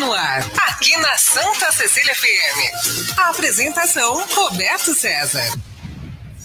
no ar, aqui na Santa Cecília FM. A apresentação Roberto César.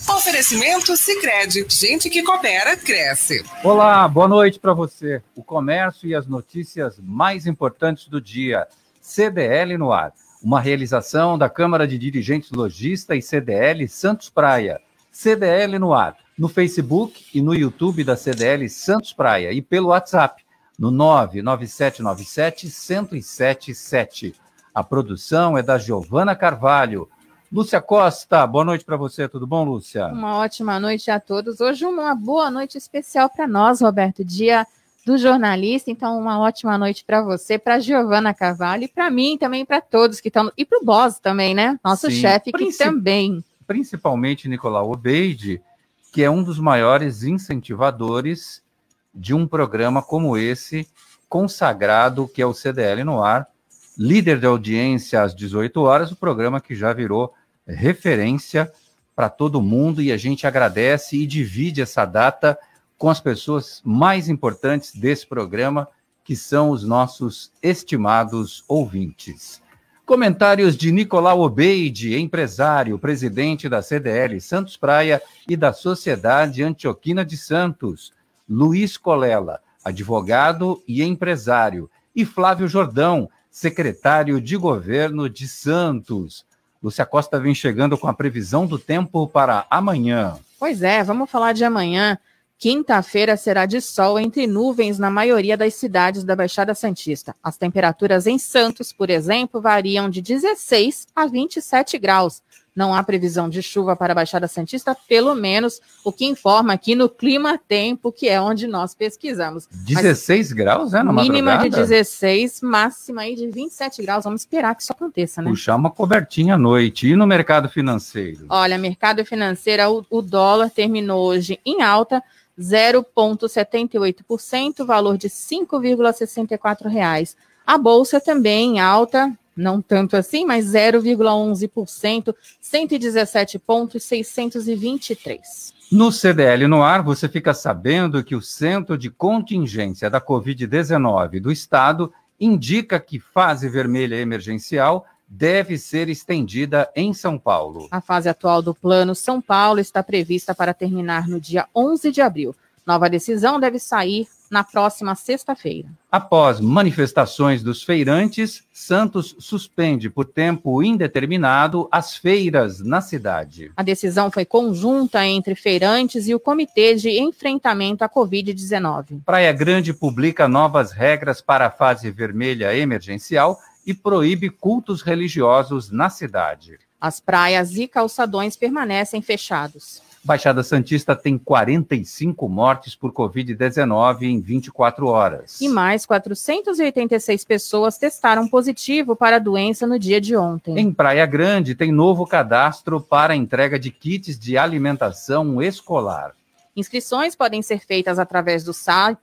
Oferecimento Sicredi, gente que coopera cresce. Olá, boa noite para você. O comércio e as notícias mais importantes do dia. CDL no ar. Uma realização da Câmara de Dirigentes Logista e CDL Santos Praia. CDL no ar, no Facebook e no YouTube da CDL Santos Praia e pelo WhatsApp no 99797 1077. A produção é da Giovana Carvalho. Lúcia Costa, boa noite para você, tudo bom, Lúcia? Uma ótima noite a todos. Hoje uma boa noite especial para nós, Roberto, dia do jornalista. Então, uma ótima noite para você, para Giovana Carvalho e para mim também, para todos que estão. E para o Boss também, né? Nosso chefe que também. Principalmente Nicolau Obeide, que é um dos maiores incentivadores de um programa como esse, consagrado, que é o CDL no ar, líder de audiência às 18 horas, o programa que já virou referência para todo mundo e a gente agradece e divide essa data com as pessoas mais importantes desse programa, que são os nossos estimados ouvintes. Comentários de Nicolau Obeide, empresário, presidente da CDL Santos Praia e da Sociedade Antioquina de Santos. Luiz Colela, advogado e empresário. E Flávio Jordão, secretário de governo de Santos. Lúcia Costa vem chegando com a previsão do tempo para amanhã. Pois é, vamos falar de amanhã. Quinta-feira será de sol entre nuvens na maioria das cidades da Baixada Santista. As temperaturas em Santos, por exemplo, variam de 16 a 27 graus. Não há previsão de chuva para a Baixada Santista, pelo menos o que informa aqui no Clima Tempo, que é onde nós pesquisamos. 16 Mas, graus, é? Na mínima madrugada? de 16, máxima aí de 27 graus. Vamos esperar que isso aconteça, né? Puxar uma cobertinha à noite. E no mercado financeiro? Olha, mercado financeiro, o, o dólar terminou hoje em alta, 0,78%, valor de R$ 5,64. A bolsa também em alta, não tanto assim, mas 0,11%, 117 pontos 623. No CDL no ar, você fica sabendo que o Centro de Contingência da Covid-19 do Estado indica que fase vermelha emergencial deve ser estendida em São Paulo. A fase atual do Plano São Paulo está prevista para terminar no dia 11 de abril. Nova decisão deve sair na próxima sexta-feira. Após manifestações dos feirantes, Santos suspende por tempo indeterminado as feiras na cidade. A decisão foi conjunta entre feirantes e o Comitê de Enfrentamento à Covid-19. Praia Grande publica novas regras para a fase vermelha emergencial e proíbe cultos religiosos na cidade. As praias e calçadões permanecem fechados. Baixada Santista tem 45 mortes por Covid-19 em 24 horas. E mais 486 pessoas testaram positivo para a doença no dia de ontem. Em Praia Grande, tem novo cadastro para a entrega de kits de alimentação escolar. Inscrições podem ser feitas através do,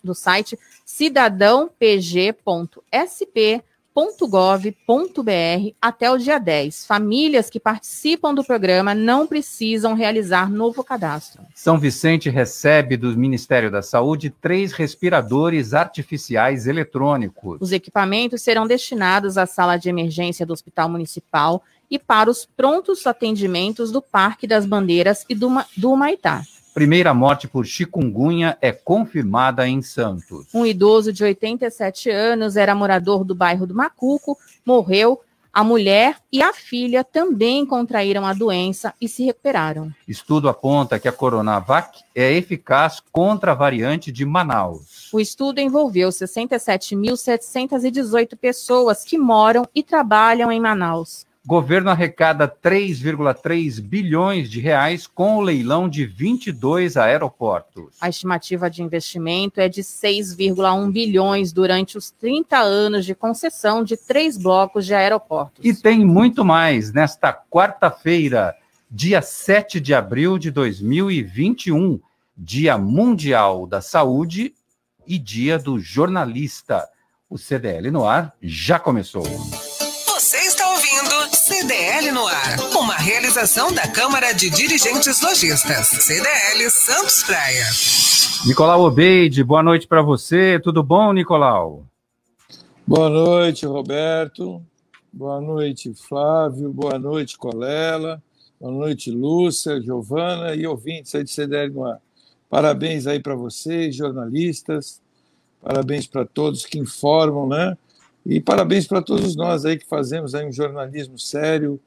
do site cidadãopg.sp www.gov.br até o dia 10. Famílias que participam do programa não precisam realizar novo cadastro. São Vicente recebe do Ministério da Saúde três respiradores artificiais eletrônicos. Os equipamentos serão destinados à sala de emergência do Hospital Municipal e para os prontos atendimentos do Parque das Bandeiras e do, do Maitá. Primeira morte por chikungunya é confirmada em Santos. Um idoso de 87 anos era morador do bairro do Macuco, morreu. A mulher e a filha também contraíram a doença e se recuperaram. Estudo aponta que a Coronavac é eficaz contra a variante de Manaus. O estudo envolveu 67.718 pessoas que moram e trabalham em Manaus. Governo arrecada 3,3 bilhões de reais com o leilão de 22 aeroportos. A estimativa de investimento é de 6,1 bilhões durante os 30 anos de concessão de três blocos de aeroportos. E tem muito mais nesta quarta-feira, dia 7 de abril de 2021, Dia Mundial da Saúde e Dia do Jornalista. O CDL no ar já começou. CDL no ar. Uma realização da Câmara de Dirigentes Lojistas. CDL Santos Praia. Nicolau Obeide, boa noite para você. Tudo bom, Nicolau? Boa noite, Roberto. Boa noite, Flávio. Boa noite, Colela. Boa noite, Lúcia, Giovana e ouvintes aí de CDL no ar. Parabéns aí para vocês, jornalistas. Parabéns para todos que informam, né? E parabéns para todos nós aí que fazemos aí um jornalismo sério,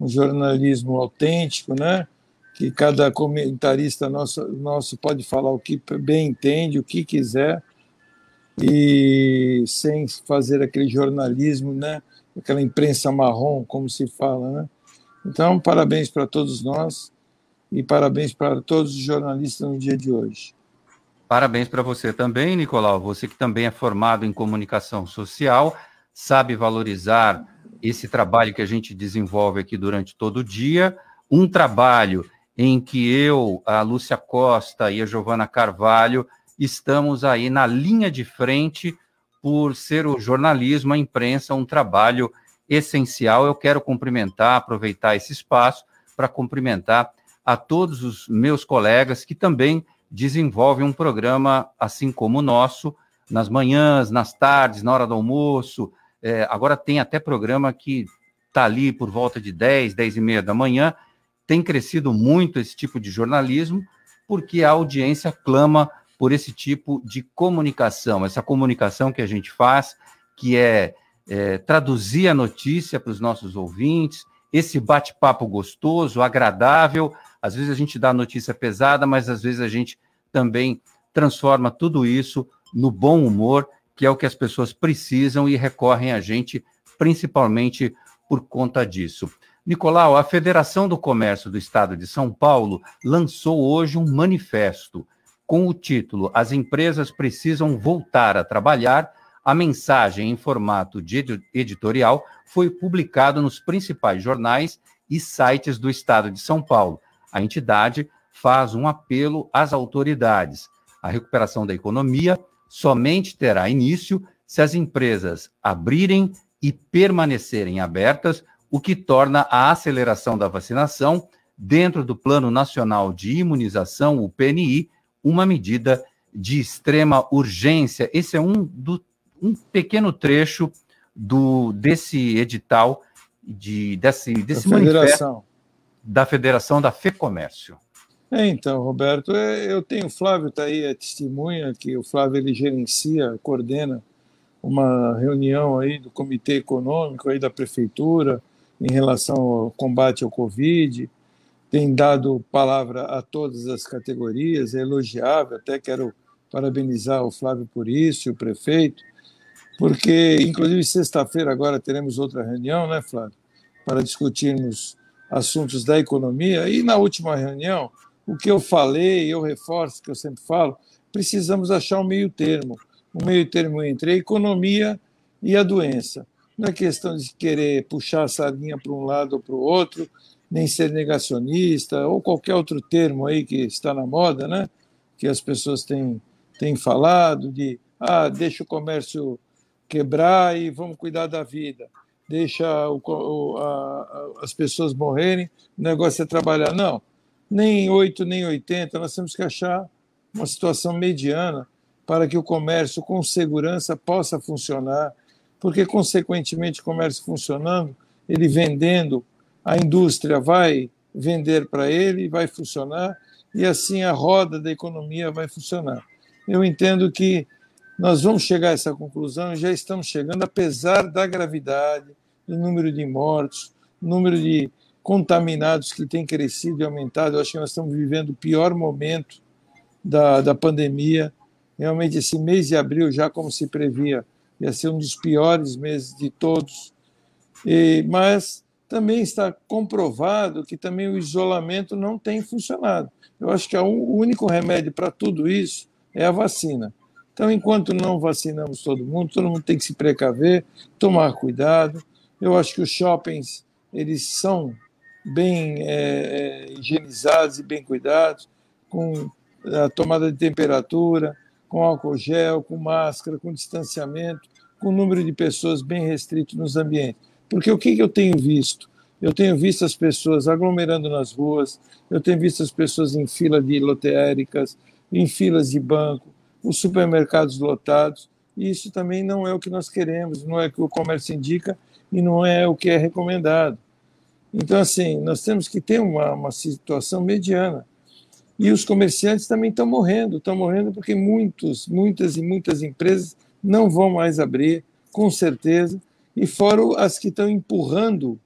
um jornalismo autêntico, né? Que cada comentarista nosso, nosso pode falar o que bem entende, o que quiser, e sem fazer aquele jornalismo, né? Aquela imprensa marrom, como se fala, né? Então, parabéns para todos nós e parabéns para todos os jornalistas no dia de hoje. Parabéns para você também, Nicolau. Você que também é formado em comunicação social, sabe valorizar esse trabalho que a gente desenvolve aqui durante todo o dia. Um trabalho em que eu, a Lúcia Costa e a Giovana Carvalho estamos aí na linha de frente por ser o jornalismo, a imprensa, um trabalho essencial. Eu quero cumprimentar, aproveitar esse espaço para cumprimentar a todos os meus colegas que também desenvolve um programa assim como o nosso, nas manhãs, nas tardes, na hora do almoço. É, agora tem até programa que está ali por volta de 10, 10 e meia da manhã. Tem crescido muito esse tipo de jornalismo, porque a audiência clama por esse tipo de comunicação, essa comunicação que a gente faz, que é, é traduzir a notícia para os nossos ouvintes, esse bate-papo gostoso, agradável, às vezes a gente dá notícia pesada, mas às vezes a gente também transforma tudo isso no bom humor, que é o que as pessoas precisam e recorrem a gente principalmente por conta disso. Nicolau, a Federação do Comércio do Estado de São Paulo lançou hoje um manifesto com o título As empresas precisam voltar a trabalhar. A mensagem em formato de editorial foi publicada nos principais jornais e sites do Estado de São Paulo a entidade faz um apelo às autoridades. A recuperação da economia somente terá início se as empresas abrirem e permanecerem abertas, o que torna a aceleração da vacinação dentro do Plano Nacional de Imunização, o PNI, uma medida de extrema urgência. Esse é um, do, um pequeno trecho do desse edital de desse desse manifesto da Federação da FEComércio. É, então, Roberto, é, eu tenho o Flávio, está aí, a testemunha, que o Flávio ele gerencia, coordena uma reunião aí do Comitê Econômico aí da Prefeitura em relação ao combate ao Covid, tem dado palavra a todas as categorias, é elogiável, até quero parabenizar o Flávio por isso, e o prefeito, porque, inclusive, sexta-feira agora teremos outra reunião, né, Flávio, para discutirmos assuntos da economia. E na última reunião, o que eu falei, eu reforço que eu sempre falo, precisamos achar um meio termo, um meio termo entre a economia e a doença. Não é questão de querer puxar a sardinha para um lado ou para o outro, nem ser negacionista, ou qualquer outro termo aí que está na moda, né? que as pessoas têm, têm falado, de ah, deixa o comércio quebrar e vamos cuidar da vida deixa o, o, a, as pessoas morrerem, o negócio é trabalhar. Não, nem 8, nem 80, nós temos que achar uma situação mediana para que o comércio com segurança possa funcionar, porque, consequentemente, o comércio funcionando, ele vendendo, a indústria vai vender para ele, vai funcionar, e assim a roda da economia vai funcionar. Eu entendo que nós vamos chegar a essa conclusão, já estamos chegando, apesar da gravidade, do número de mortos, número de contaminados que tem crescido e aumentado. Eu acho que nós estamos vivendo o pior momento da, da pandemia. Realmente, esse mês de abril, já como se previa, ia ser um dos piores meses de todos. E, mas também está comprovado que também o isolamento não tem funcionado. Eu acho que o único remédio para tudo isso é a vacina. Então, enquanto não vacinamos todo mundo, todo mundo tem que se precaver, tomar cuidado, eu acho que os shoppings eles são bem é, é, higienizados e bem cuidados, com a tomada de temperatura, com álcool gel, com máscara, com distanciamento, com número de pessoas bem restrito nos ambientes. Porque o que eu tenho visto? Eu tenho visto as pessoas aglomerando nas ruas, eu tenho visto as pessoas em fila de lotéricas, em filas de banco, os supermercados lotados, e isso também não é o que nós queremos, não é o que o comércio indica e não é o que é recomendado. Então, assim, nós temos que ter uma, uma situação mediana. E os comerciantes também estão morrendo, estão morrendo porque muitos, muitas e muitas empresas não vão mais abrir, com certeza, e fora as que estão empurrando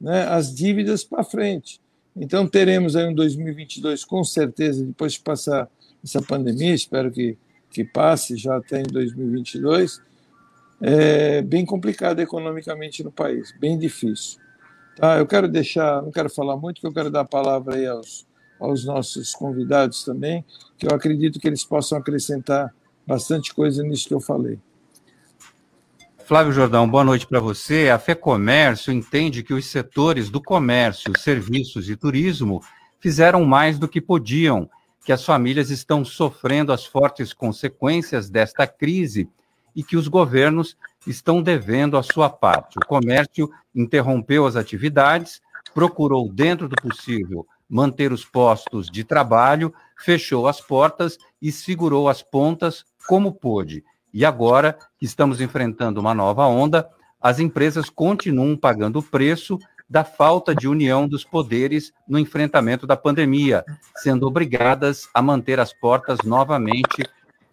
né, as dívidas para frente. Então, teremos aí um 2022, com certeza, depois de passar essa pandemia, espero que, que passe já até em 2022, é bem complicado economicamente no país, bem difícil. Tá, eu quero deixar, não quero falar muito, porque eu quero dar a palavra aí aos, aos nossos convidados também, que eu acredito que eles possam acrescentar bastante coisa nisso que eu falei. Flávio Jordão, boa noite para você. A FEComércio entende que os setores do comércio, serviços e turismo fizeram mais do que podiam, que as famílias estão sofrendo as fortes consequências desta crise e que os governos estão devendo a sua parte. O comércio interrompeu as atividades, procurou, dentro do possível, manter os postos de trabalho, fechou as portas e segurou as pontas como pôde. E agora que estamos enfrentando uma nova onda, as empresas continuam pagando o preço da falta de união dos poderes no enfrentamento da pandemia, sendo obrigadas a manter as portas novamente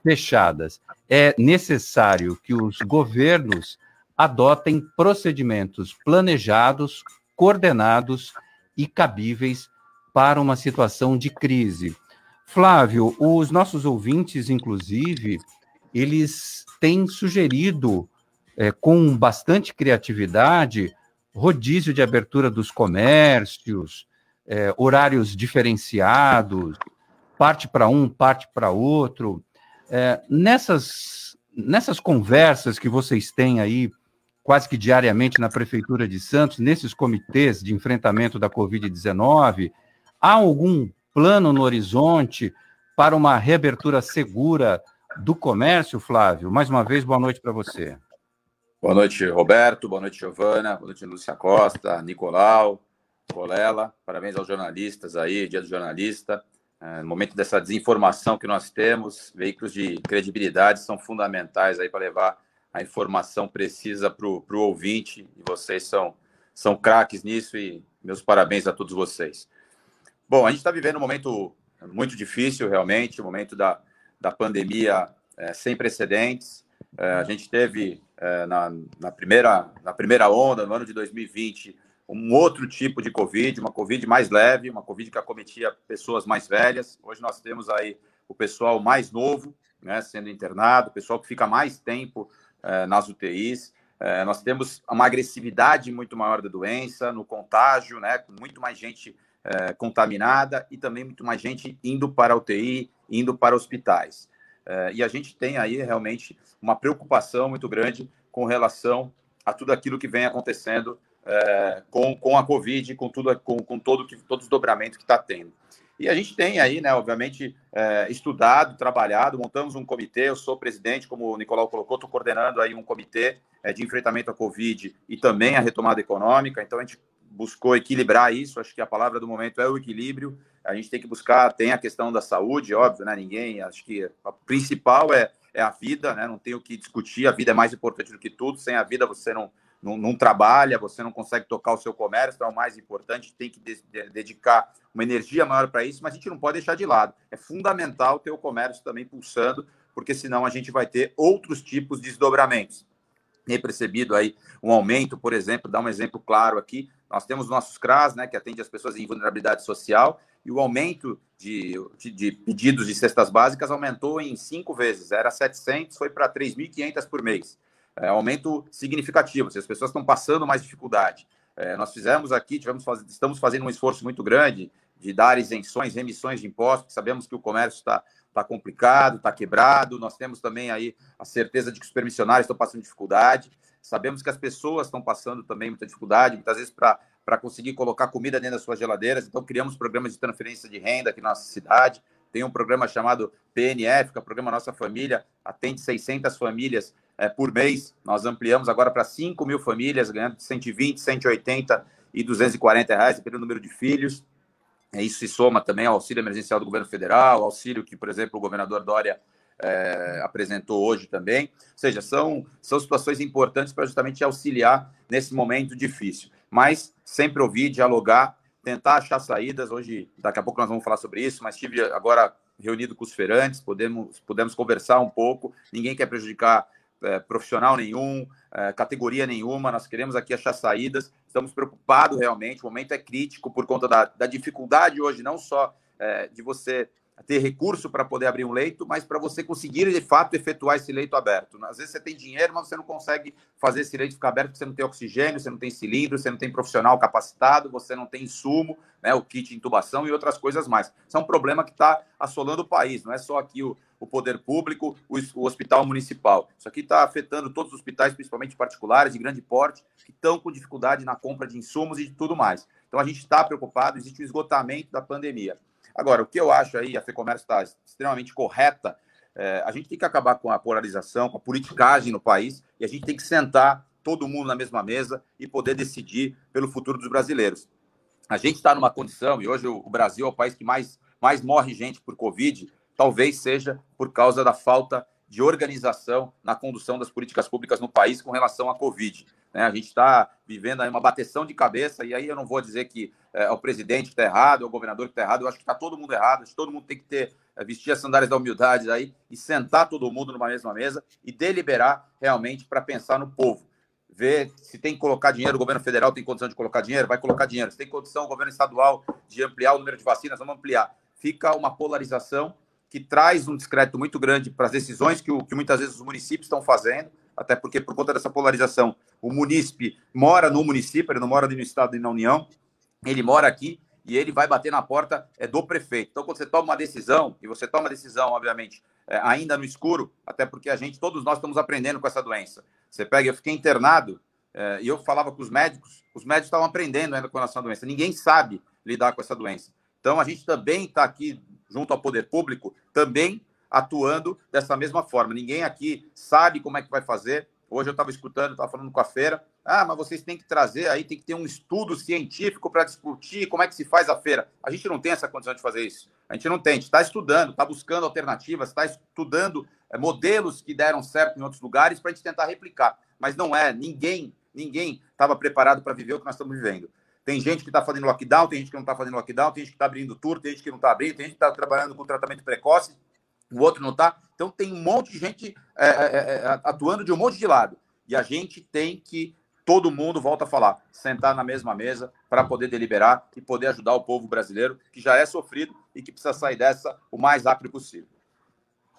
fechadas. É necessário que os governos adotem procedimentos planejados, coordenados e cabíveis para uma situação de crise. Flávio, os nossos ouvintes, inclusive, eles têm sugerido, é, com bastante criatividade, rodízio de abertura dos comércios, é, horários diferenciados, parte para um, parte para outro. É, nessas, nessas conversas que vocês têm aí, quase que diariamente na Prefeitura de Santos, nesses comitês de enfrentamento da Covid-19, há algum plano no horizonte para uma reabertura segura do comércio, Flávio? Mais uma vez, boa noite para você. Boa noite, Roberto. Boa noite, Giovana. Boa noite, Lúcia Costa, Nicolau, Colela. Parabéns aos jornalistas aí, Dia do Jornalista. É, no momento dessa desinformação que nós temos, veículos de credibilidade são fundamentais aí para levar a informação precisa para o ouvinte, e vocês são, são craques nisso, e meus parabéns a todos vocês. Bom, a gente está vivendo um momento muito difícil, realmente, um momento da, da pandemia é, sem precedentes. É, a gente teve é, na, na, primeira, na primeira onda, no ano de 2020, um outro tipo de Covid, uma Covid mais leve, uma Covid que acometia pessoas mais velhas. Hoje nós temos aí o pessoal mais novo né, sendo internado, o pessoal que fica mais tempo é, nas UTIs. É, nós temos uma agressividade muito maior da doença, no contágio, né, com muito mais gente é, contaminada e também muito mais gente indo para a UTI, indo para hospitais. É, e a gente tem aí realmente uma preocupação muito grande com relação a tudo aquilo que vem acontecendo é, com, com a Covid, com tudo, com, com todo que todos os que está tendo. E a gente tem aí, né, obviamente, é, estudado, trabalhado, montamos um comitê, eu sou presidente, como o Nicolau colocou, estou coordenando aí um comitê é, de enfrentamento à Covid e também a retomada econômica, então a gente buscou equilibrar isso, acho que a palavra do momento é o equilíbrio, a gente tem que buscar, tem a questão da saúde, óbvio, né, ninguém, acho que a principal é, é a vida, né, não tem o que discutir, a vida é mais importante do que tudo, sem a vida você não não, não, trabalha, você não consegue tocar o seu comércio, então é o mais importante, tem que de, de, dedicar uma energia maior para isso, mas a gente não pode deixar de lado. É fundamental ter o comércio também pulsando, porque senão a gente vai ter outros tipos de desdobramentos. Tem percebido aí um aumento, por exemplo, dá um exemplo claro aqui, nós temos nossos CRAS, né, que atende as pessoas em vulnerabilidade social, e o aumento de, de, de pedidos de cestas básicas aumentou em cinco vezes, era 700, foi para 3.500 por mês é, aumento significativo, se as pessoas estão passando mais dificuldade. É, nós fizemos aqui, tivemos estamos fazendo um esforço muito grande de dar isenções, remissões de impostos, sabemos que o comércio está tá complicado, está quebrado, nós temos também aí a certeza de que os permissionários estão passando dificuldade, sabemos que as pessoas estão passando também muita dificuldade, muitas vezes para conseguir colocar comida dentro das suas geladeiras, então criamos programas de transferência de renda aqui na nossa cidade, tem um programa chamado PNF, que é o Programa Nossa Família, atende 600 famílias é, por mês. Nós ampliamos agora para 5 mil famílias, ganhando de 120, 180 e 240 reais, do número de filhos. É, isso se soma também ao auxílio emergencial do governo federal, auxílio que, por exemplo, o governador Dória é, apresentou hoje também. Ou seja, são, são situações importantes para justamente auxiliar nesse momento difícil. Mas sempre ouvir, dialogar, tentar achar saídas. Hoje, daqui a pouco nós vamos falar sobre isso, mas estive agora reunido com os feirantes, podemos, podemos conversar um pouco. Ninguém quer prejudicar é, profissional nenhum, é, categoria nenhuma, nós queremos aqui achar saídas, estamos preocupados realmente, o momento é crítico por conta da, da dificuldade hoje, não só é, de você ter recurso para poder abrir um leito, mas para você conseguir de fato efetuar esse leito aberto. Às vezes você tem dinheiro, mas você não consegue fazer esse leito ficar aberto porque você não tem oxigênio, você não tem cilindro, você não tem profissional capacitado, você não tem insumo, né, o kit de intubação e outras coisas mais. Isso é um problema que está assolando o país, não é só aqui o, o poder público, o, o hospital municipal. Isso aqui está afetando todos os hospitais, principalmente particulares, de grande porte, que estão com dificuldade na compra de insumos e de tudo mais. Então a gente está preocupado, existe o esgotamento da pandemia. Agora, o que eu acho aí, a FEComércio está extremamente correta, é, a gente tem que acabar com a polarização, com a politicagem no país, e a gente tem que sentar todo mundo na mesma mesa e poder decidir pelo futuro dos brasileiros. A gente está numa condição, e hoje o Brasil é o país que mais, mais morre gente por Covid, talvez seja por causa da falta de organização na condução das políticas públicas no país com relação à Covid. Né? A gente está vivendo aí uma bateção de cabeça, e aí eu não vou dizer que é, é o presidente que está errado, é o governador que está errado, eu acho que está todo mundo errado, todo mundo tem que ter, é, vestir as sandálias da humildade aí e sentar todo mundo numa mesma mesa e deliberar realmente para pensar no povo. Ver se tem que colocar dinheiro, o governo federal tem condição de colocar dinheiro, vai colocar dinheiro. Se tem condição, o governo estadual de ampliar o número de vacinas, vamos ampliar. Fica uma polarização que traz um descrédito muito grande para as decisões que, que muitas vezes os municípios estão fazendo, até porque por conta dessa polarização, o munícipe mora no município, ele não mora no estado e na União, ele mora aqui e ele vai bater na porta é, do prefeito. Então, quando você toma uma decisão, e você toma uma decisão, obviamente, é, ainda no escuro, até porque a gente, todos nós estamos aprendendo com essa doença. Você pega, eu fiquei internado é, e eu falava com os médicos, os médicos estavam aprendendo ainda com essa doença. Ninguém sabe lidar com essa doença. Então, a gente também está aqui junto ao poder público, também atuando dessa mesma forma. Ninguém aqui sabe como é que vai fazer. Hoje eu estava escutando, estava falando com a feira. Ah, mas vocês têm que trazer aí, tem que ter um estudo científico para discutir como é que se faz a feira. A gente não tem essa condição de fazer isso. A gente não tem. A gente está estudando, está buscando alternativas, está estudando é, modelos que deram certo em outros lugares para a gente tentar replicar. Mas não é. Ninguém, ninguém estava preparado para viver o que nós estamos vivendo. Tem gente que está fazendo lockdown, tem gente que não está fazendo lockdown, tem gente que está abrindo tour, tem gente que não está abrindo, tem gente que está trabalhando com tratamento precoce, o outro não está. Então tem um monte de gente é, é, é, é, atuando de um monte de lado. E a gente tem que, todo mundo, volta a falar, sentar na mesma mesa para poder deliberar e poder ajudar o povo brasileiro, que já é sofrido e que precisa sair dessa o mais rápido possível.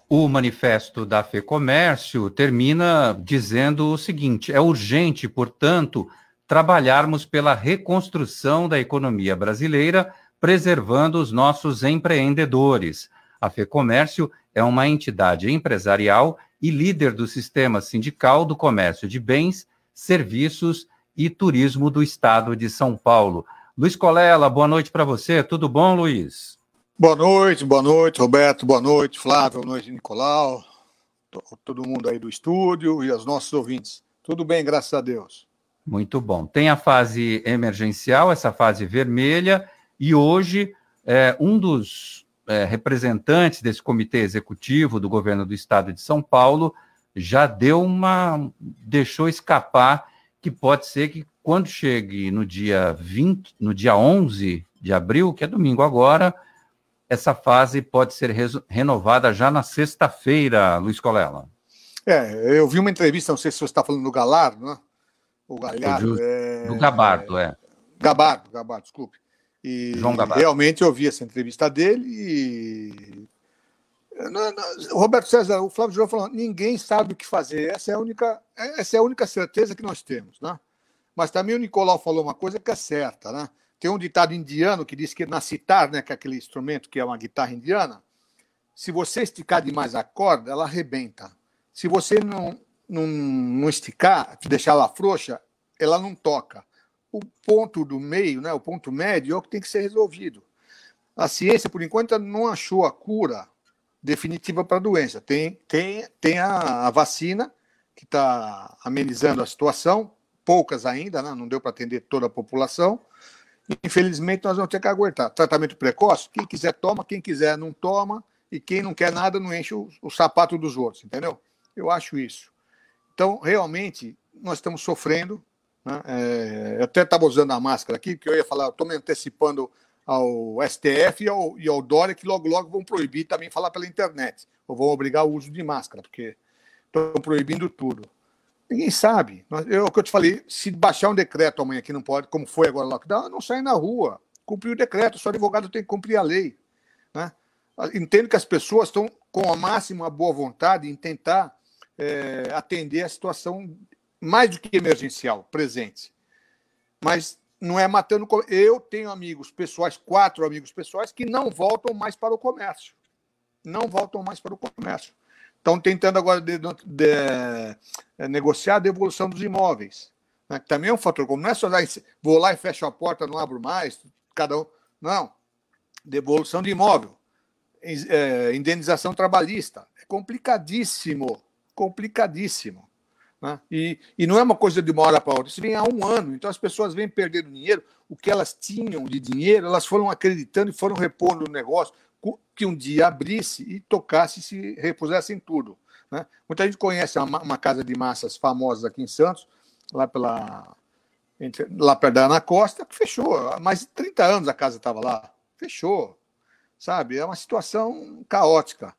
O manifesto da FEComércio termina dizendo o seguinte: é urgente, portanto, trabalharmos pela reconstrução da economia brasileira, preservando os nossos empreendedores. A FEComércio é uma entidade empresarial e líder do sistema sindical do comércio de bens, serviços e turismo do estado de São Paulo. Luiz Colela, boa noite para você. Tudo bom, Luiz? Boa noite, boa noite, Roberto, boa noite, Flávio, boa noite, Nicolau, todo mundo aí do estúdio e os nossos ouvintes. Tudo bem, graças a Deus. Muito bom. Tem a fase emergencial, essa fase vermelha, e hoje é, um dos é, representantes desse comitê executivo do governo do estado de São Paulo já deu uma. deixou escapar que pode ser que quando chegue no dia 20, no dia 11 de abril, que é domingo agora, essa fase pode ser renovada já na sexta-feira, Luiz Colela. É, eu vi uma entrevista, não sei se você está falando do Galardo, né? o Galhardo. Do, é... do Gabardo, é. Gabardo, Gabardo, desculpe. E João Gabardo. realmente eu vi essa entrevista dele e. O Roberto César, o Flávio João falou, ninguém sabe o que fazer. Essa é a única, essa é a única certeza que nós temos, né? Mas também o Nicolau falou uma coisa que é certa, né? Tem um ditado indiano que diz que na citar, né, que é aquele instrumento que é uma guitarra indiana, se você esticar demais a corda, ela arrebenta. Se você não não, não esticar, deixar ela frouxa, ela não toca. O ponto do meio, né, o ponto médio, é o que tem que ser resolvido. A ciência, por enquanto, não achou a cura definitiva para a doença. Tem, tem, tem a, a vacina que está amenizando a situação, poucas ainda, né? não deu para atender toda a população. Infelizmente, nós vamos ter que aguentar. Tratamento precoce, quem quiser toma, quem quiser não toma, e quem não quer nada não enche o, o sapato dos outros, entendeu? Eu acho isso. Então, realmente, nós estamos sofrendo. Né? É, eu até estava usando a máscara aqui, que eu ia falar, estou me antecipando ao STF e ao, e ao Dória, que logo, logo vão proibir também falar pela internet, ou vão obrigar o uso de máscara, porque estão proibindo tudo. Ninguém sabe. Eu, o que eu te falei, se baixar um decreto amanhã que não pode, como foi agora o lockdown, não sai na rua. Cumprir o decreto, seu advogado tem que cumprir a lei. Né? Entendo que as pessoas estão com a máxima boa vontade em tentar é, atender a situação mais do que emergencial, presente. Mas não é matando. Eu tenho amigos pessoais, quatro amigos pessoais, que não voltam mais para o comércio. Não voltam mais para o comércio. Estão tentando agora de, de, de, é, negociar a devolução dos imóveis. Né? Também é um fator. Como não é só lá, vou lá e fecho a porta, não abro mais, cada um. Não. Devolução de imóvel. É, indenização trabalhista. É complicadíssimo. Complicadíssimo. Né? E, e não é uma coisa de uma hora para outra, isso vem há um ano. Então as pessoas vêm perdendo dinheiro, o que elas tinham de dinheiro, elas foram acreditando e foram repondo o negócio, que um dia abrisse e tocasse e se repusessem tudo. Né? Muita gente conhece uma, uma, casa de massas famosa aqui em Santos, lá pela entre, lá perto da Ana Costa, que fechou. Há mais de 30 anos a casa estava lá. Fechou. Sabe? É uma situação caótica.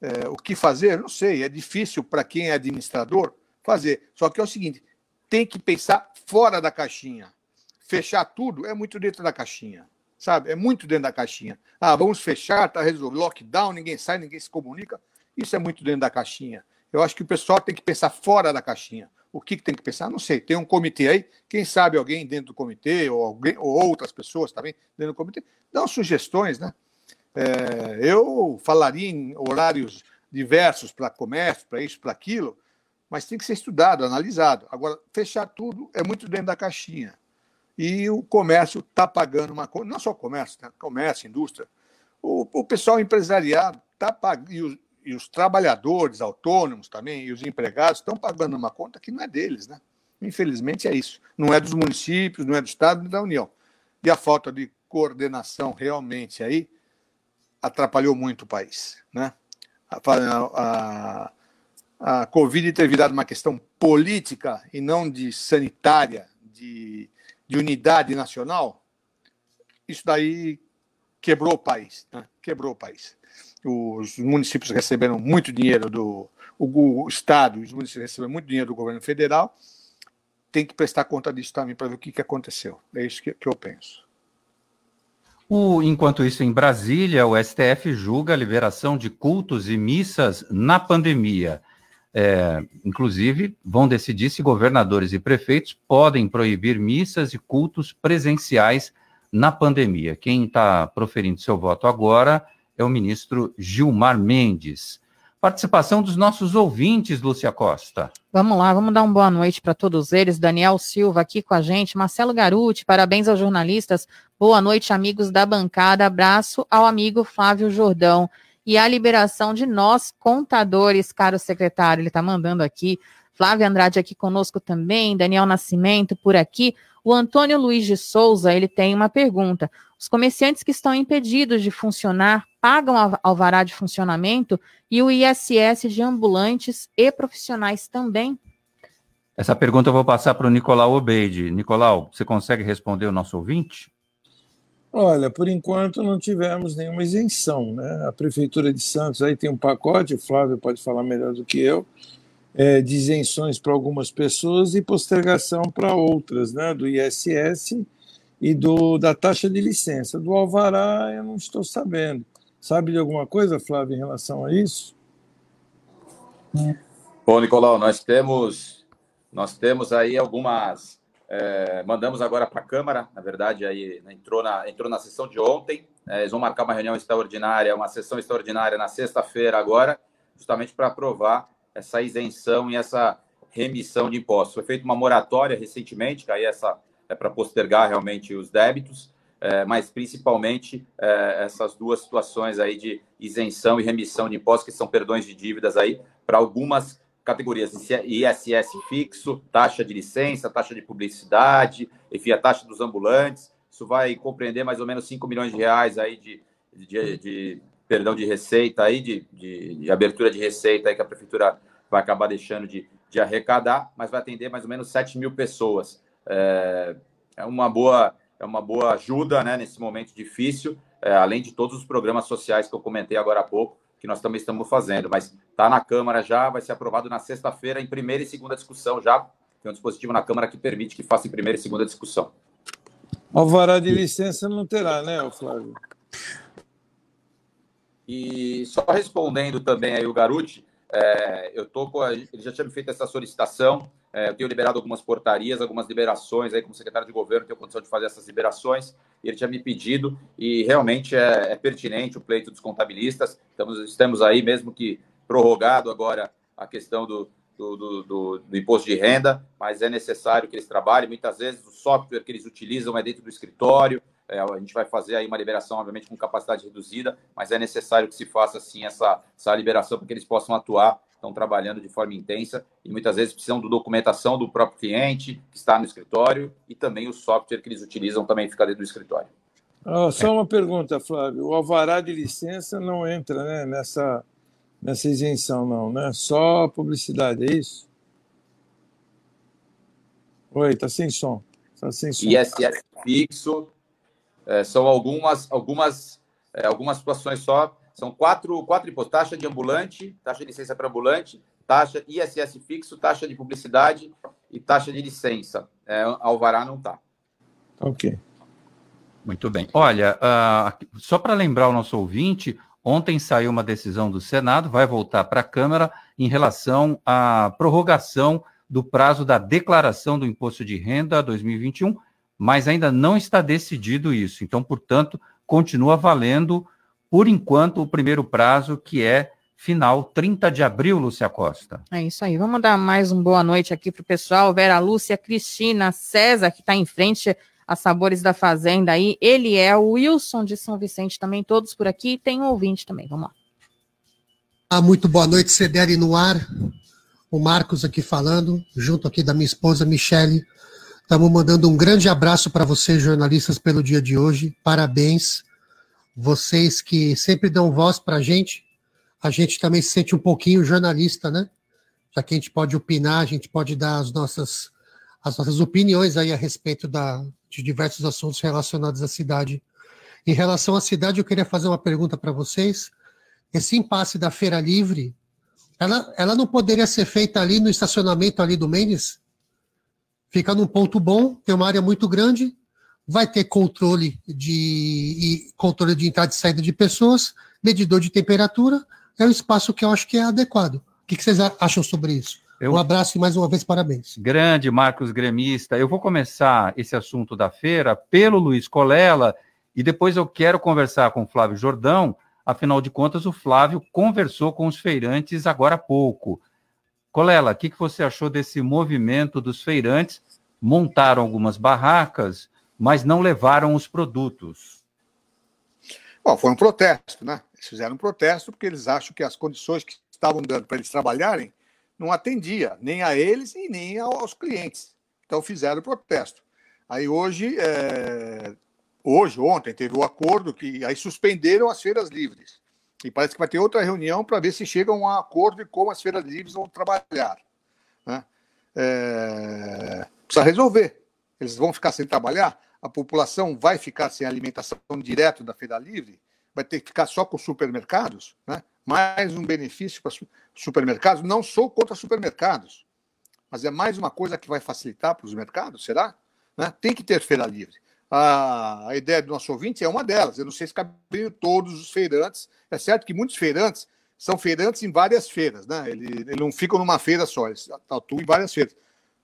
É, o que fazer? Não sei. É difícil para quem é administrador fazer. Só que é o seguinte: tem que pensar fora da caixinha. Fechar tudo é muito dentro da caixinha. Sabe? É muito dentro da caixinha. Ah, vamos fechar, tá resolvido. Lockdown, ninguém sai, ninguém se comunica. Isso é muito dentro da caixinha. Eu acho que o pessoal tem que pensar fora da caixinha. O que, que tem que pensar? Não sei. Tem um comitê aí, quem sabe alguém dentro do comitê, ou, alguém, ou outras pessoas também dentro do comitê, dão sugestões, né? É, eu falaria em horários diversos para comércio, para isso, para aquilo, mas tem que ser estudado, analisado. Agora, fechar tudo é muito dentro da caixinha. E o comércio está pagando uma coisa, não só o comércio, né? comércio, indústria. O, o pessoal empresariado está pagando, e os, trabalhadores autônomos também, e os empregados estão pagando uma conta que não é deles, né? Infelizmente é isso. Não é dos municípios, não é do Estado, nem da União. E a falta de coordenação realmente aí atrapalhou muito o país, né? A, a Covid ter virado uma questão política e não de sanitária, de, de unidade nacional, isso daí quebrou o país, né? quebrou o país. Os municípios receberam muito dinheiro do o, o estado, os municípios receberam muito dinheiro do governo federal. Tem que prestar conta disso também para ver o que, que aconteceu. É isso que, que eu penso. O, enquanto isso, em Brasília, o STF julga a liberação de cultos e missas na pandemia. É, inclusive, vão decidir se governadores e prefeitos podem proibir missas e cultos presenciais na pandemia. Quem está proferindo seu voto agora é o ministro Gilmar Mendes. Participação dos nossos ouvintes, Lúcia Costa. Vamos lá, vamos dar uma boa noite para todos eles. Daniel Silva aqui com a gente, Marcelo Garuti, parabéns aos jornalistas. Boa noite, amigos da bancada. Abraço ao amigo Flávio Jordão e a liberação de nós, contadores, caro secretário. Ele está mandando aqui. Flávia Andrade aqui conosco também, Daniel Nascimento por aqui. O Antônio Luiz de Souza, ele tem uma pergunta. Os comerciantes que estão impedidos de funcionar pagam alvará de funcionamento e o ISS de ambulantes e profissionais também? Essa pergunta eu vou passar para o Nicolau Obeide. Nicolau, você consegue responder o nosso ouvinte? Olha, por enquanto não tivemos nenhuma isenção. Né? A Prefeitura de Santos aí tem um pacote, o Flávio pode falar melhor do que eu, é, de isenções para algumas pessoas e postergação para outras, né? do ISS e do, da taxa de licença. Do Alvará eu não estou sabendo. Sabe de alguma coisa, Flávio, em relação a isso? Bom, Nicolau, nós temos, nós temos aí algumas é, mandamos agora para a Câmara, na verdade, aí entrou na, entrou na sessão de ontem. É, eles vão marcar uma reunião extraordinária, uma sessão extraordinária na sexta-feira agora, justamente para aprovar essa isenção e essa remissão de impostos. Foi feita uma moratória recentemente, que aí essa é para postergar realmente os débitos, é, mas principalmente é, essas duas situações aí de isenção e remissão de impostos, que são perdões de dívidas aí para algumas categorias ISS fixo, taxa de licença, taxa de publicidade, enfim, a taxa dos ambulantes. Isso vai compreender mais ou menos 5 milhões de reais aí de, de, de perdão de receita aí, de, de, de, abertura de receita aí que a prefeitura vai acabar deixando de, de arrecadar, mas vai atender mais ou menos 7 mil pessoas. É, é uma boa é uma boa ajuda né, nesse momento difícil, é, além de todos os programas sociais que eu comentei agora há pouco, que nós também estamos fazendo. Mas está na Câmara já, vai ser aprovado na sexta-feira em primeira e segunda discussão já. Tem um dispositivo na Câmara que permite que faça em primeira e segunda discussão. Alvará de licença não terá, né, Flávio? E só respondendo também aí o Garuti, é, eu tô com a, ele já tinha me feito essa solicitação, é, eu tenho liberado algumas portarias, algumas liberações aí como secretário de governo, tenho condição de fazer essas liberações, ele tinha me pedido, e realmente é, é pertinente o pleito dos contabilistas, estamos, estamos aí, mesmo que prorrogado agora a questão do, do, do, do, do, imposto de renda, mas é necessário que eles trabalhem. Muitas vezes o software que eles utilizam é dentro do escritório, é, a gente vai fazer aí uma liberação, obviamente, com capacidade reduzida, mas é necessário que se faça, assim, essa, essa liberação para que eles possam atuar. Estão trabalhando de forma intensa e muitas vezes precisam da documentação do próprio cliente, que está no escritório, e também o software que eles utilizam também fica dentro do escritório. Oh, só uma pergunta, Flávio. O alvará de licença não entra né, nessa, nessa isenção, não, né? Só publicidade, é isso? Oi, tá sem som. Tá sem som. ISS fixo, é, são algumas, algumas, é, algumas situações só. São quatro, quatro impostos: taxa de ambulante, taxa de licença para ambulante, taxa ISS fixo, taxa de publicidade e taxa de licença. É, Alvará não está. Ok. Muito bem. Olha, uh, só para lembrar o nosso ouvinte, ontem saiu uma decisão do Senado, vai voltar para a Câmara em relação à prorrogação do prazo da declaração do imposto de renda 2021 mas ainda não está decidido isso. Então, portanto, continua valendo, por enquanto, o primeiro prazo, que é final 30 de abril, Lúcia Costa. É isso aí. Vamos dar mais uma boa noite aqui para o pessoal. Vera Lúcia, Cristina, César, que está em frente a Sabores da Fazenda aí. Ele é o Wilson de São Vicente também, todos por aqui. Tem um ouvinte também. Vamos lá. Ah, muito boa noite, CDL no ar. O Marcos aqui falando, junto aqui da minha esposa Michele. Estamos mandando um grande abraço para vocês, jornalistas, pelo dia de hoje. Parabéns. Vocês que sempre dão voz para a gente. A gente também se sente um pouquinho jornalista, né? Já que a gente pode opinar, a gente pode dar as nossas, as nossas opiniões aí a respeito da, de diversos assuntos relacionados à cidade. Em relação à cidade, eu queria fazer uma pergunta para vocês. Esse impasse da Feira Livre, ela, ela não poderia ser feita ali no estacionamento ali do Mendes? Fica num ponto bom, tem uma área muito grande, vai ter controle de controle de entrada e saída de pessoas, medidor de temperatura, é um espaço que eu acho que é adequado. O que vocês acham sobre isso? Eu... Um abraço e mais uma vez parabéns. Grande Marcos Gremista. Eu vou começar esse assunto da feira pelo Luiz Colela e depois eu quero conversar com o Flávio Jordão. Afinal de contas, o Flávio conversou com os feirantes agora há pouco. Colela, o que, que você achou desse movimento dos feirantes? Montaram algumas barracas, mas não levaram os produtos. Bom, foi um protesto, né? Eles fizeram um protesto porque eles acham que as condições que estavam dando para eles trabalharem não atendia nem a eles e nem aos clientes. Então fizeram o protesto. Aí hoje, é... hoje, ontem, teve o um acordo que aí suspenderam as feiras livres. E parece que vai ter outra reunião para ver se chegam a um acordo de como as feiras livres vão trabalhar. Né? É... Precisa resolver. Eles vão ficar sem trabalhar? A população vai ficar sem alimentação direto da feira livre? Vai ter que ficar só com supermercados? Né? Mais um benefício para supermercados? Não sou contra supermercados, mas é mais uma coisa que vai facilitar para os mercados, será? Né? Tem que ter feira livre a, a ideia do nosso ouvinte é uma delas. Eu não sei se caberiam todos os feirantes. É certo que muitos feirantes são feirantes em várias feiras, né? Eles, não ficam numa feira só, eles atuam em várias feiras.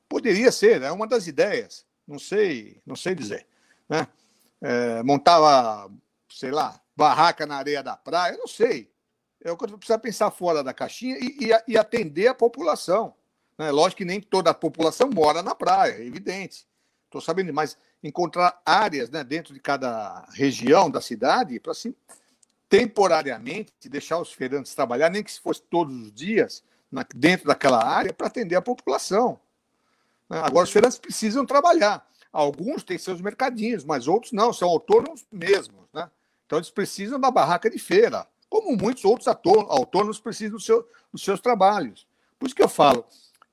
Poderia ser, é uma das ideias. Não sei, não sei dizer. Né? É, montava, sei lá, barraca na areia da praia, não sei. É o que precisa pensar fora da caixinha e, e, e atender a população. Né? Lógico que nem toda a população mora na praia, é evidente. Estou sabendo, mas encontrar áreas né, dentro de cada região da cidade para, assim, temporariamente, deixar os feirantes trabalhar, nem que se fosse todos os dias, na, dentro daquela área, para atender a população. Né? Agora, os feirantes precisam trabalhar. Alguns têm seus mercadinhos, mas outros não, são autônomos mesmos. Né? Então, eles precisam da barraca de feira, como muitos outros autônomos precisam do seu, dos seus trabalhos. Por isso que eu falo,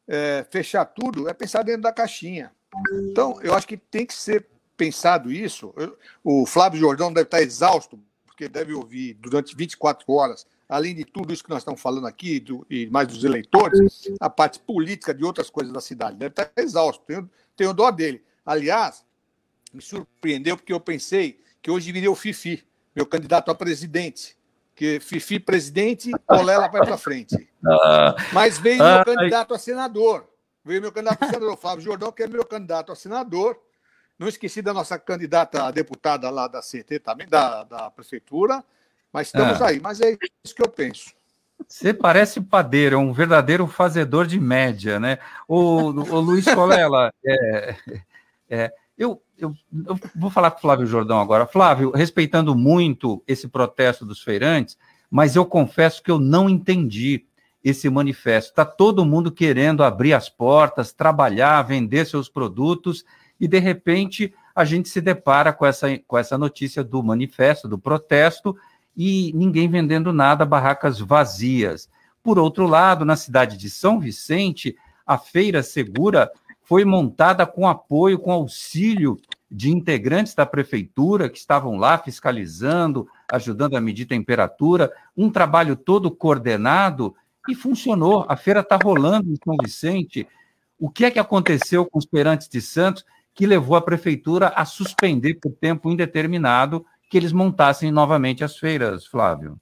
é, fechar tudo é pensar dentro da caixinha. Então, eu acho que tem que ser pensado isso. Eu, o Flávio Jordão deve estar exausto, porque deve ouvir durante 24 horas, além de tudo isso que nós estamos falando aqui, do, e mais dos eleitores, a parte política de outras coisas da cidade. Deve estar exausto. Tenho, tenho dó dele. Aliás, me surpreendeu porque eu pensei que hoje viria o Fifi, meu candidato a presidente. Que Fifi presidente, Colela vai para frente. Ah. Mas veio meu candidato a senador. Veio meu candidato a senador, Flávio Jordão, que é meu candidato a senador. Não esqueci da nossa candidata a deputada lá da CT também, da, da prefeitura. Mas estamos ah. aí. Mas é isso que eu penso. Você parece padeiro, é um verdadeiro fazedor de média, né? O, o Luiz Colela, é, é, eu, eu, eu, vou falar com o Flávio Jordão agora. Flávio, respeitando muito esse protesto dos feirantes, mas eu confesso que eu não entendi esse manifesto. Está todo mundo querendo abrir as portas, trabalhar, vender seus produtos, e de repente a gente se depara com essa, com essa notícia do manifesto, do protesto, e ninguém vendendo nada, barracas vazias. Por outro lado, na cidade de São Vicente, a Feira Segura foi montada com apoio, com auxílio de integrantes da prefeitura que estavam lá fiscalizando, ajudando a medir temperatura, um trabalho todo coordenado e funcionou. A feira está rolando em São Vicente. O que é que aconteceu com os Perantes de Santos que levou a prefeitura a suspender por tempo indeterminado que eles montassem novamente as feiras, Flávio?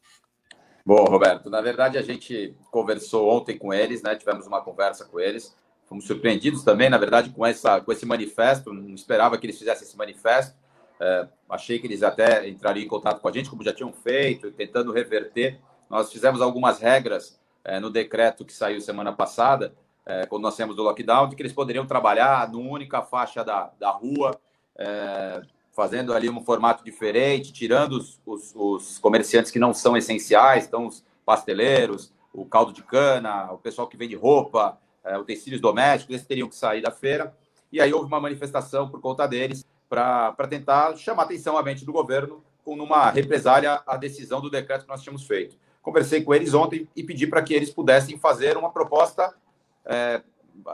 Bom, Roberto, na verdade a gente conversou ontem com eles, né? Tivemos uma conversa com eles. Fomos surpreendidos também, na verdade, com, essa, com esse manifesto. Não esperava que eles fizessem esse manifesto. É, achei que eles até entrariam em contato com a gente, como já tinham feito, tentando reverter. Nós fizemos algumas regras é, no decreto que saiu semana passada, é, quando nós temos do lockdown, de que eles poderiam trabalhar numa única faixa da, da rua, é, fazendo ali um formato diferente, tirando os, os, os, comerciantes que não são essenciais, então os pasteleiros, o caldo de cana, o pessoal que vende roupa, é, utensílios domésticos, eles teriam que sair da feira. E aí houve uma manifestação por conta deles para tentar chamar atenção à mente do governo com uma represália à decisão do decreto que nós tínhamos feito. Conversei com eles ontem e pedi para que eles pudessem fazer uma proposta é,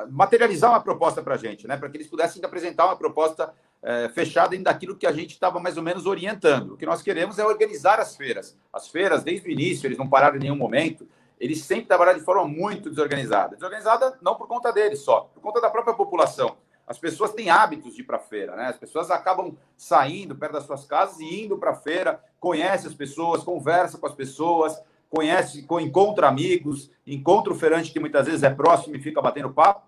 materializar uma proposta para a gente, né? para que eles pudessem apresentar uma proposta é, fechada dentro daquilo que a gente estava mais ou menos orientando. O que nós queremos é organizar as feiras. As feiras, desde o início, eles não pararam em nenhum momento, eles sempre trabalharam de forma muito desorganizada. Desorganizada não por conta deles só, por conta da própria população. As pessoas têm hábitos de ir para a feira, né? As pessoas acabam saindo perto das suas casas e indo para a feira, conhece as pessoas, conversa com as pessoas, conhece, encontra amigos, encontra o feirante que muitas vezes é próximo e fica batendo papo.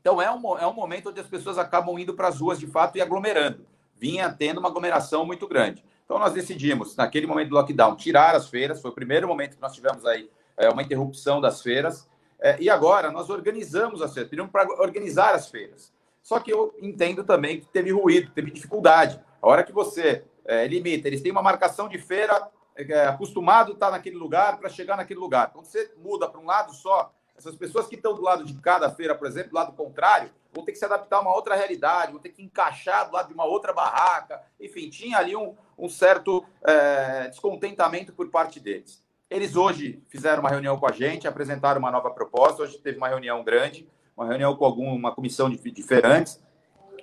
Então é um, é um momento onde as pessoas acabam indo para as ruas de fato e aglomerando. Vinha tendo uma aglomeração muito grande. Então nós decidimos, naquele momento do lockdown, tirar as feiras. Foi o primeiro momento que nós tivemos aí é, uma interrupção das feiras. É, e agora nós organizamos as feiras, pedimos para organizar as feiras. Só que eu entendo também que teve ruído, teve dificuldade. A hora que você é, limita, eles têm uma marcação de feira é, acostumado a estar naquele lugar para chegar naquele lugar. Quando você muda para um lado só, essas pessoas que estão do lado de cada feira, por exemplo, do lado contrário, vão ter que se adaptar a uma outra realidade, vão ter que encaixar do lado de uma outra barraca. Enfim, tinha ali um, um certo é, descontentamento por parte deles. Eles hoje fizeram uma reunião com a gente, apresentaram uma nova proposta. Hoje teve uma reunião grande, uma reunião com alguma comissão de, feirantes.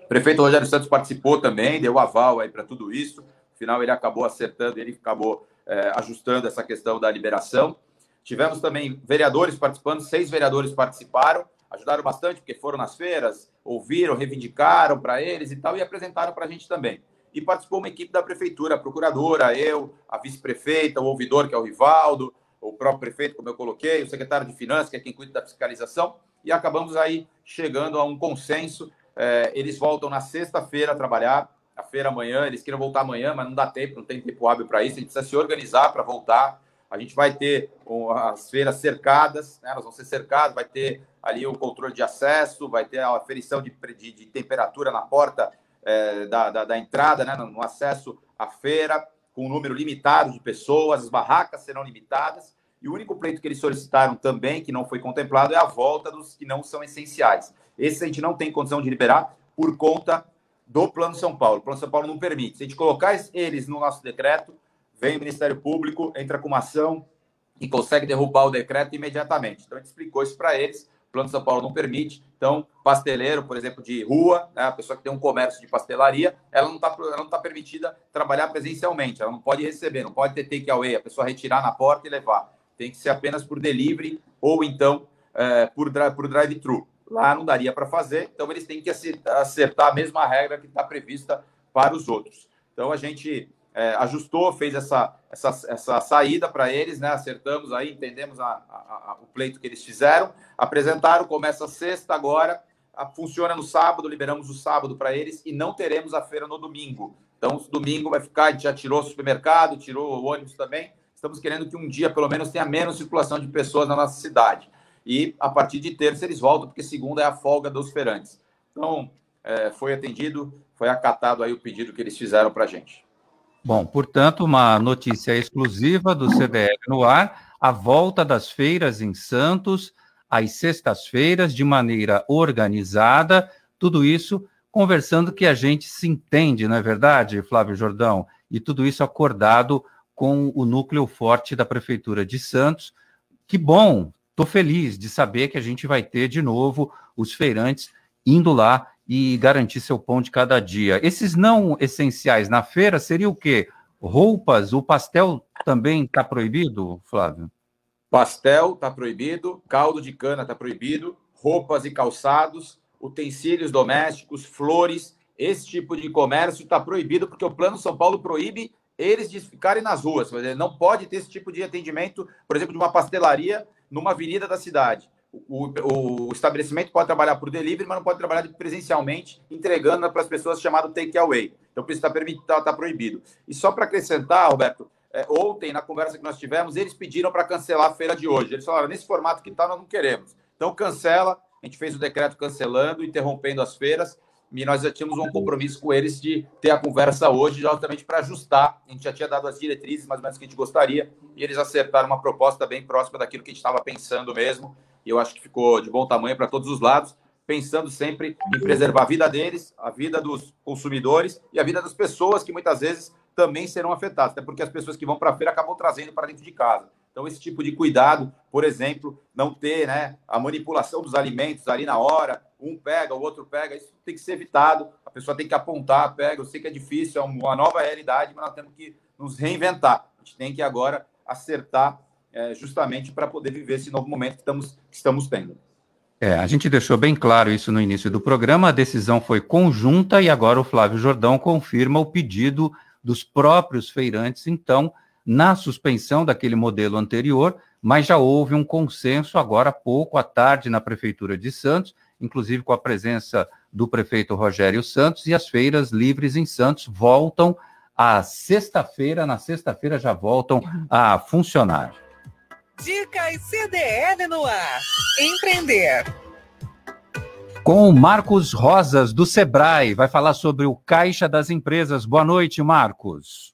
O prefeito Rogério Santos participou também, deu aval aí para tudo isso. No final, ele acabou acertando, ele acabou é, ajustando essa questão da liberação. Tivemos também vereadores participando, seis vereadores participaram, ajudaram bastante, porque foram nas feiras, ouviram, reivindicaram para eles e tal, e apresentaram para a gente também. E participou uma equipe da prefeitura, a procuradora, eu, a vice-prefeita, o ouvidor, que é o Rivaldo, o próprio prefeito, como eu coloquei, o secretário de Finanças, que é quem cuida da fiscalização, e acabamos aí chegando a um consenso. É, eles voltam na sexta-feira a trabalhar, feira amanhã, eles queriam voltar amanhã, mas não dá tempo, não tem tempo hábil para isso, a gente precisa se organizar para voltar. A gente vai ter as feiras cercadas, né? elas vão ser cercadas, vai ter ali o controle de acesso, vai ter a aferição de, de, de temperatura na porta é, da, da, da, entrada, né? no acesso à feira, com um número limitado de pessoas, as barracas serão limitadas. E o único pleito que eles solicitaram também, que não foi contemplado, é a volta dos que não são essenciais. Esse a gente não tem condição de liberar por conta do Plano São Paulo. O Plano São Paulo não permite. Se a gente colocar eles no nosso decreto, vem o Ministério Público, entra com uma ação e consegue derrubar o decreto imediatamente. Então, a gente explicou isso para eles. O Plano São Paulo não permite. Então, pasteleiro, por exemplo, de rua, né, a pessoa que tem um comércio de pastelaria, ela não está tá permitida trabalhar presencialmente. Ela não pode receber, não pode ter take-away, a pessoa retirar na porta e levar. Tem que ser apenas por delivery ou então é, por, por drive-thru. Lá não daria para fazer, então eles têm que acertar a mesma regra que está prevista para os outros. Então, a gente é, ajustou, fez essa, essa, essa saída para eles, né? Acertamos aí, entendemos a, a, a, o pleito que eles fizeram, apresentaram, começa sexta agora, funciona no sábado, liberamos o sábado para eles e não teremos a feira no domingo. Então, domingo vai ficar, a gente já tirou o supermercado, tirou o ônibus também. Estamos querendo que um dia, pelo menos, tenha menos circulação de pessoas na nossa cidade. E a partir de terça eles voltam, porque segunda é a folga dos feirantes. Então, é, foi atendido, foi acatado aí o pedido que eles fizeram para a gente. Bom, portanto, uma notícia exclusiva do CDL no ar, a volta das feiras em Santos, às sextas-feiras, de maneira organizada, tudo isso conversando que a gente se entende, não é verdade, Flávio Jordão? E tudo isso acordado com o núcleo forte da Prefeitura de Santos. Que bom, estou feliz de saber que a gente vai ter de novo os feirantes indo lá e garantir seu pão de cada dia. Esses não essenciais na feira seria o quê? Roupas, o pastel também está proibido, Flávio? Pastel está proibido, caldo de cana está proibido, roupas e calçados, utensílios domésticos, flores, esse tipo de comércio está proibido porque o Plano São Paulo proíbe eles de ficarem nas ruas. Não pode ter esse tipo de atendimento, por exemplo, de uma pastelaria numa avenida da cidade o, o, estabelecimento pode trabalhar por delivery, mas não pode trabalhar presencialmente, entregando para as pessoas chamado take away. Então, isso está tá, tá proibido. E só para acrescentar, Roberto, é, ontem, na conversa que nós tivemos, eles pediram para cancelar a feira de hoje. Eles falaram, nesse formato que está, nós não queremos. Então, cancela. A gente fez o decreto cancelando, interrompendo as feiras. E nós já tínhamos um compromisso com eles de ter a conversa hoje, justamente para ajustar. A gente já tinha dado as diretrizes, mais ou menos, que a gente gostaria. E eles acertaram uma proposta bem próxima daquilo que a gente estava pensando mesmo e eu acho que ficou de bom tamanho para todos os lados, pensando sempre em preservar a vida deles, a vida dos consumidores e a vida das pessoas que muitas vezes também serão afetadas, até porque as pessoas que vão para a feira acabam trazendo para dentro de casa. Então, esse tipo de cuidado, por exemplo, não ter né, a manipulação dos alimentos ali na hora, um pega, o outro pega, isso tem que ser evitado. A pessoa tem que apontar, pega. Eu sei que é difícil, é uma nova realidade, mas nós temos que nos reinventar. A gente tem que agora acertar é, justamente para poder viver esse novo momento que estamos, que estamos tendo. É, a gente deixou bem claro isso no início do programa, a decisão foi conjunta e agora o Flávio Jordão confirma o pedido dos próprios feirantes, então, na suspensão daquele modelo anterior, mas já houve um consenso agora há pouco à tarde na Prefeitura de Santos, inclusive com a presença do prefeito Rogério Santos, e as feiras livres em Santos voltam à sexta-feira, na sexta-feira já voltam a funcionar. Dicas CDL no ar. Empreender. Com o Marcos Rosas, do Sebrae, vai falar sobre o Caixa das Empresas. Boa noite, Marcos.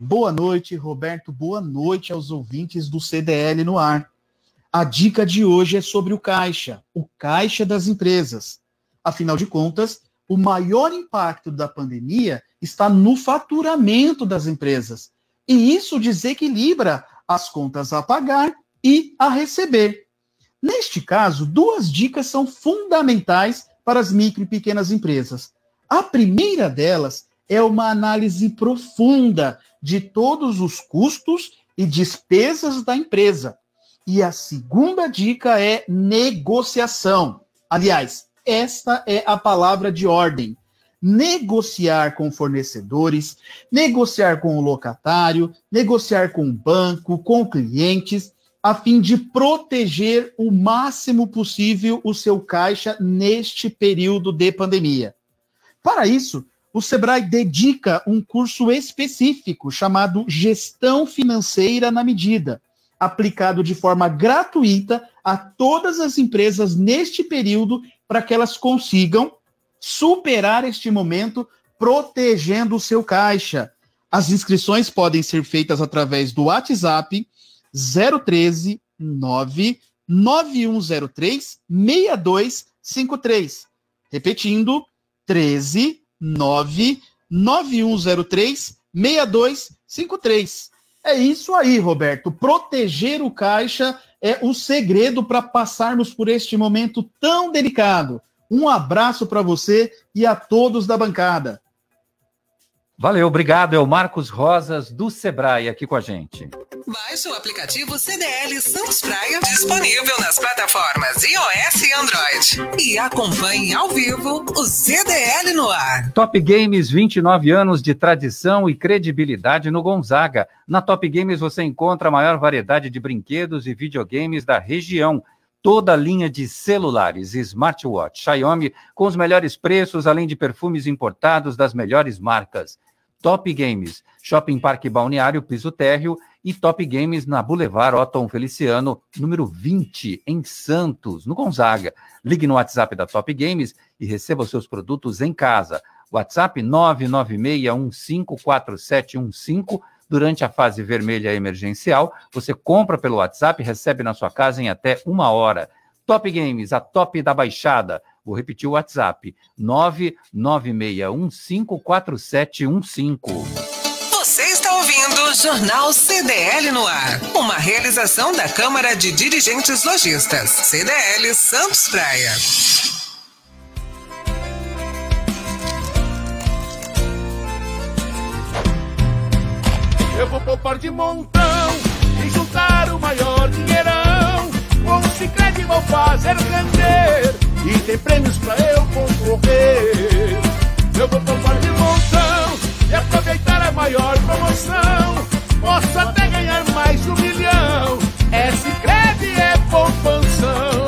Boa noite, Roberto. Boa noite aos ouvintes do CDL no ar. A dica de hoje é sobre o Caixa, o Caixa das Empresas. Afinal de contas, o maior impacto da pandemia está no faturamento das empresas. E isso desequilibra as contas a pagar e a receber. Neste caso, duas dicas são fundamentais para as micro e pequenas empresas. A primeira delas é uma análise profunda de todos os custos e despesas da empresa. E a segunda dica é negociação. Aliás, esta é a palavra de ordem negociar com fornecedores, negociar com o locatário, negociar com o banco, com clientes, a fim de proteger o máximo possível o seu caixa neste período de pandemia. Para isso, o Sebrae dedica um curso específico chamado Gestão Financeira na Medida, aplicado de forma gratuita a todas as empresas neste período para que elas consigam superar este momento protegendo o seu caixa. As inscrições podem ser feitas através do WhatsApp 013 9 9103 6253. Repetindo, 13 9 9103 6253. É isso aí, Roberto. Proteger o caixa é o segredo para passarmos por este momento tão delicado. Um abraço para você e a todos da bancada. Valeu, obrigado. É o Marcos Rosas do Sebrae aqui com a gente. Baixe o aplicativo CDL Santos Praia, disponível nas plataformas iOS e Android. E acompanhe ao vivo o CDL no ar. Top Games, 29 anos de tradição e credibilidade no Gonzaga. Na Top Games você encontra a maior variedade de brinquedos e videogames da região toda a linha de celulares smartwatch Xiaomi com os melhores preços, além de perfumes importados das melhores marcas. Top Games, Shopping Parque Balneário, piso térreo e Top Games na Boulevard Otton Feliciano, número 20, em Santos, no Gonzaga. Ligue no WhatsApp da Top Games e receba os seus produtos em casa. WhatsApp 996154715. Durante a fase vermelha emergencial, você compra pelo WhatsApp e recebe na sua casa em até uma hora. Top Games, a top da baixada. Vou repetir o WhatsApp: 996154715. Jornal CDL no ar. Uma realização da Câmara de Dirigentes Lojistas. CDL Santos Praia. Eu vou poupar de montão e juntar o maior dinheirão. Com o Cicred vou fazer render e tem prêmios pra eu concorrer. Eu vou poupar de montão maior promoção. Posso até ganhar mais de um milhão. É Cicred, é poupanção.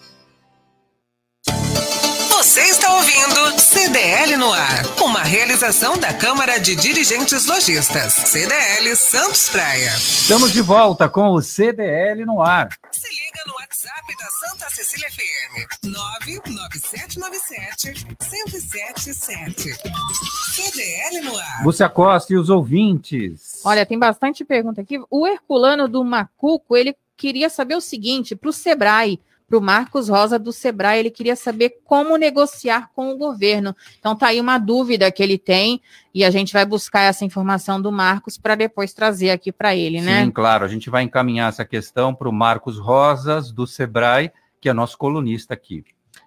Você está ouvindo CDL no ar, uma realização da Câmara de Dirigentes Lojistas. CDL Santos Praia. Estamos de volta com o CDL no ar. Se liga no WhatsApp da Santa Cecília FM. 99797 1077. CDL no ar. Lúcia Costa e os ouvintes. Olha, tem bastante pergunta aqui. O Herculano do Macuco, ele queria saber o seguinte, para o Sebrae para o Marcos Rosa do Sebrae. Ele queria saber como negociar com o governo. Então tá aí uma dúvida que ele tem e a gente vai buscar essa informação do Marcos para depois trazer aqui para ele, né? Sim, claro. A gente vai encaminhar essa questão para o Marcos Rosas do Sebrae, que é nosso colunista aqui.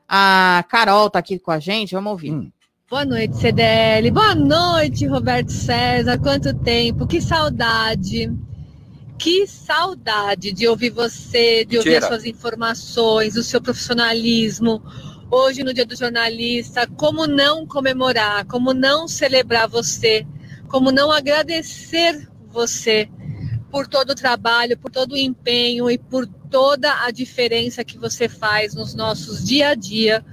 A Carol está aqui com a gente. Vamos ouvir. Hum. Boa noite, CDL. Boa noite, Roberto César. Quanto tempo, que saudade. Que saudade de ouvir você, de ouvir as suas informações, o seu profissionalismo. Hoje, no Dia do Jornalista, como não comemorar, como não celebrar você, como não agradecer você por todo o trabalho, por todo o empenho e por toda a diferença que você faz nos nossos dia a dia,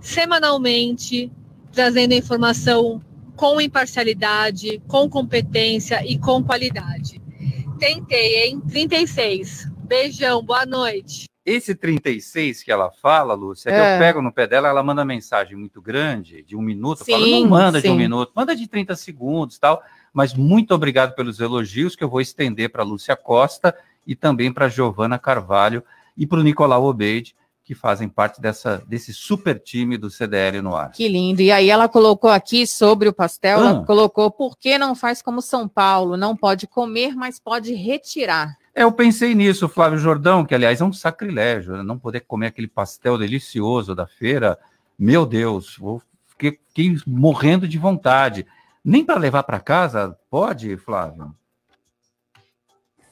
semanalmente, trazendo informação com imparcialidade, com competência e com qualidade. Tentei, hein? 36. Beijão, boa noite. Esse 36 que ela fala, Lúcia, é. que eu é. pego no pé dela, ela manda mensagem muito grande, de um minuto. Sim, eu falo, não manda sim. de um minuto, manda de 30 segundos tal. Mas muito obrigado pelos elogios que eu vou estender para Lúcia Costa e também para Giovana Carvalho e para o Nicolau Obeide, que fazem parte dessa, desse super time do CDL no ar. Que lindo. E aí ela colocou aqui sobre o pastel, ah. ela colocou por que não faz como São Paulo? Não pode comer, mas pode retirar. É, eu pensei nisso, Flávio Jordão, que aliás é um sacrilégio, né? não poder comer aquele pastel delicioso da feira. Meu Deus, vou, fiquei, fiquei morrendo de vontade. Nem para levar para casa pode, Flávio?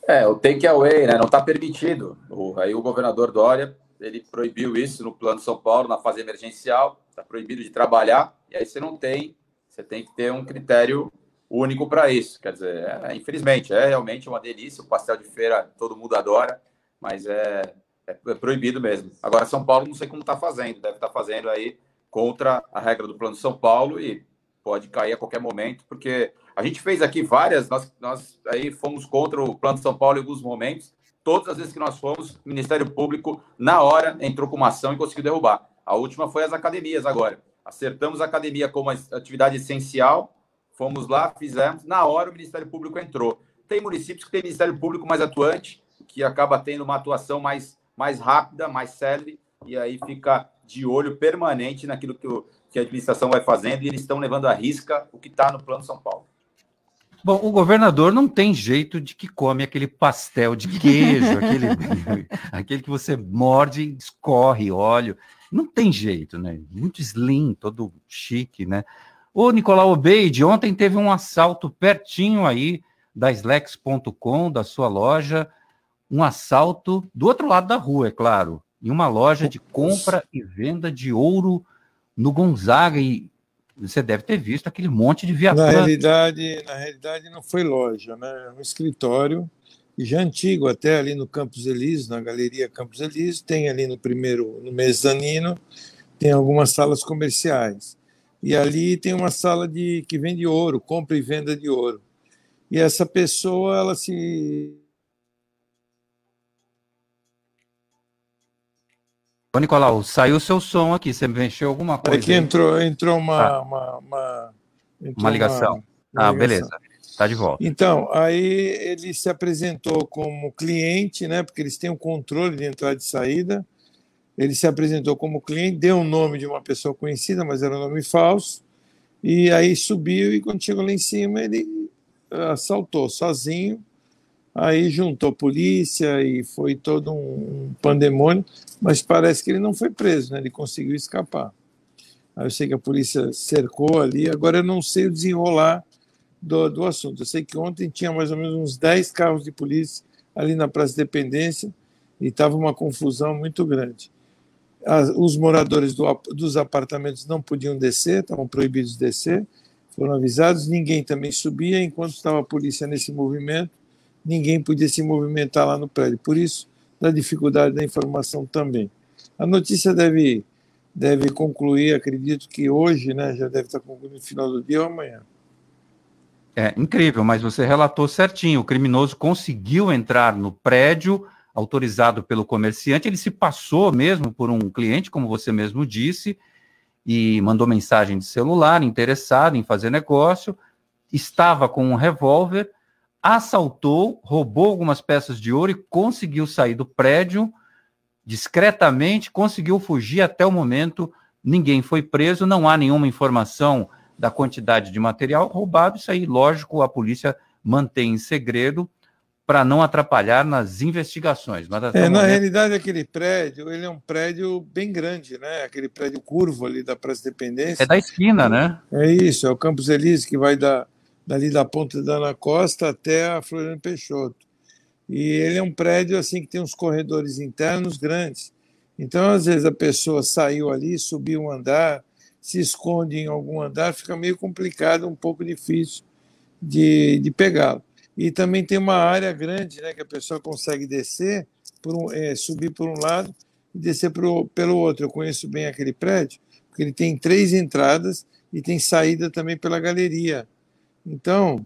É, o take away, né? Não está permitido. O, aí o governador Dória ele proibiu isso no plano São Paulo, na fase emergencial, está proibido de trabalhar, e aí você não tem, você tem que ter um critério único para isso. Quer dizer, é, infelizmente, é realmente uma delícia, o pastel de feira todo mundo adora, mas é, é, é proibido mesmo. Agora, São Paulo, não sei como está fazendo, deve estar tá fazendo aí contra a regra do plano São Paulo e pode cair a qualquer momento, porque a gente fez aqui várias, nós, nós aí fomos contra o plano São Paulo em alguns momentos, Todas as vezes que nós fomos, o Ministério Público, na hora, entrou com uma ação e conseguiu derrubar. A última foi as academias agora. Acertamos a academia como atividade essencial, fomos lá, fizemos, na hora o Ministério Público entrou. Tem municípios que tem Ministério Público mais atuante, que acaba tendo uma atuação mais, mais rápida, mais célere, e aí fica de olho permanente naquilo que, o, que a administração vai fazendo, e eles estão levando à risca o que está no Plano São Paulo. Bom, o governador não tem jeito de que come aquele pastel de queijo, aquele, aquele que você morde e escorre óleo. Não tem jeito, né? Muito slim, todo chique, né? O Nicolau Obeide, ontem teve um assalto pertinho aí da Slex.com, da sua loja, um assalto do outro lado da rua, é claro, em uma loja de compra e venda de ouro no Gonzaga. E você deve ter visto aquele monte de viatura. Na realidade, na realidade não foi loja, né? É um escritório e já antigo, até ali no Campos Elíseos, na Galeria Campos Elíseos, tem ali no primeiro, no mezanino, tem algumas salas comerciais. E ali tem uma sala de que vende ouro, compra e venda de ouro. E essa pessoa, ela se Ô, Nicolau, saiu o seu som aqui, você mexeu alguma coisa? Aqui entrou, entrou uma, ah. uma, uma, entrou uma ligação. Uma, uma ah, ligação. beleza. Está de volta. Então, aí ele se apresentou como cliente, né? Porque eles têm um controle de entrada e saída. Ele se apresentou como cliente, deu o nome de uma pessoa conhecida, mas era um nome falso. E aí subiu e quando chegou lá em cima, ele assaltou sozinho Aí juntou polícia e foi todo um pandemônio, mas parece que ele não foi preso, né? ele conseguiu escapar. Aí eu sei que a polícia cercou ali, agora eu não sei o desenrolar do, do assunto. Eu sei que ontem tinha mais ou menos uns 10 carros de polícia ali na Praça Dependência e estava uma confusão muito grande. As, os moradores do, dos apartamentos não podiam descer, estavam proibidos de descer, foram avisados, ninguém também subia enquanto estava a polícia nesse movimento ninguém podia se movimentar lá no prédio. Por isso, da dificuldade da informação também. A notícia deve, deve concluir, acredito que hoje, né, já deve estar concluindo no final do dia ou amanhã. É incrível, mas você relatou certinho. O criminoso conseguiu entrar no prédio autorizado pelo comerciante. Ele se passou mesmo por um cliente, como você mesmo disse, e mandou mensagem de celular, interessado em fazer negócio. Estava com um revólver assaltou, roubou algumas peças de ouro e conseguiu sair do prédio discretamente, conseguiu fugir até o momento. Ninguém foi preso, não há nenhuma informação da quantidade de material roubado. Isso aí, lógico, a polícia mantém em segredo para não atrapalhar nas investigações. Mas é, na momento... realidade, aquele prédio, ele é um prédio bem grande, né? Aquele prédio curvo ali da Praça Dependência. É da esquina, né? É isso, é o Campos Elísio que vai da dali da Ponta da Ana Costa até a Floriano Peixoto. E ele é um prédio assim que tem uns corredores internos grandes. Então, às vezes, a pessoa saiu ali, subiu um andar, se esconde em algum andar, fica meio complicado, um pouco difícil de, de pegá-lo. E também tem uma área grande né, que a pessoa consegue descer, por um, é, subir por um lado e descer pro, pelo outro. Eu conheço bem aquele prédio, porque ele tem três entradas e tem saída também pela galeria então,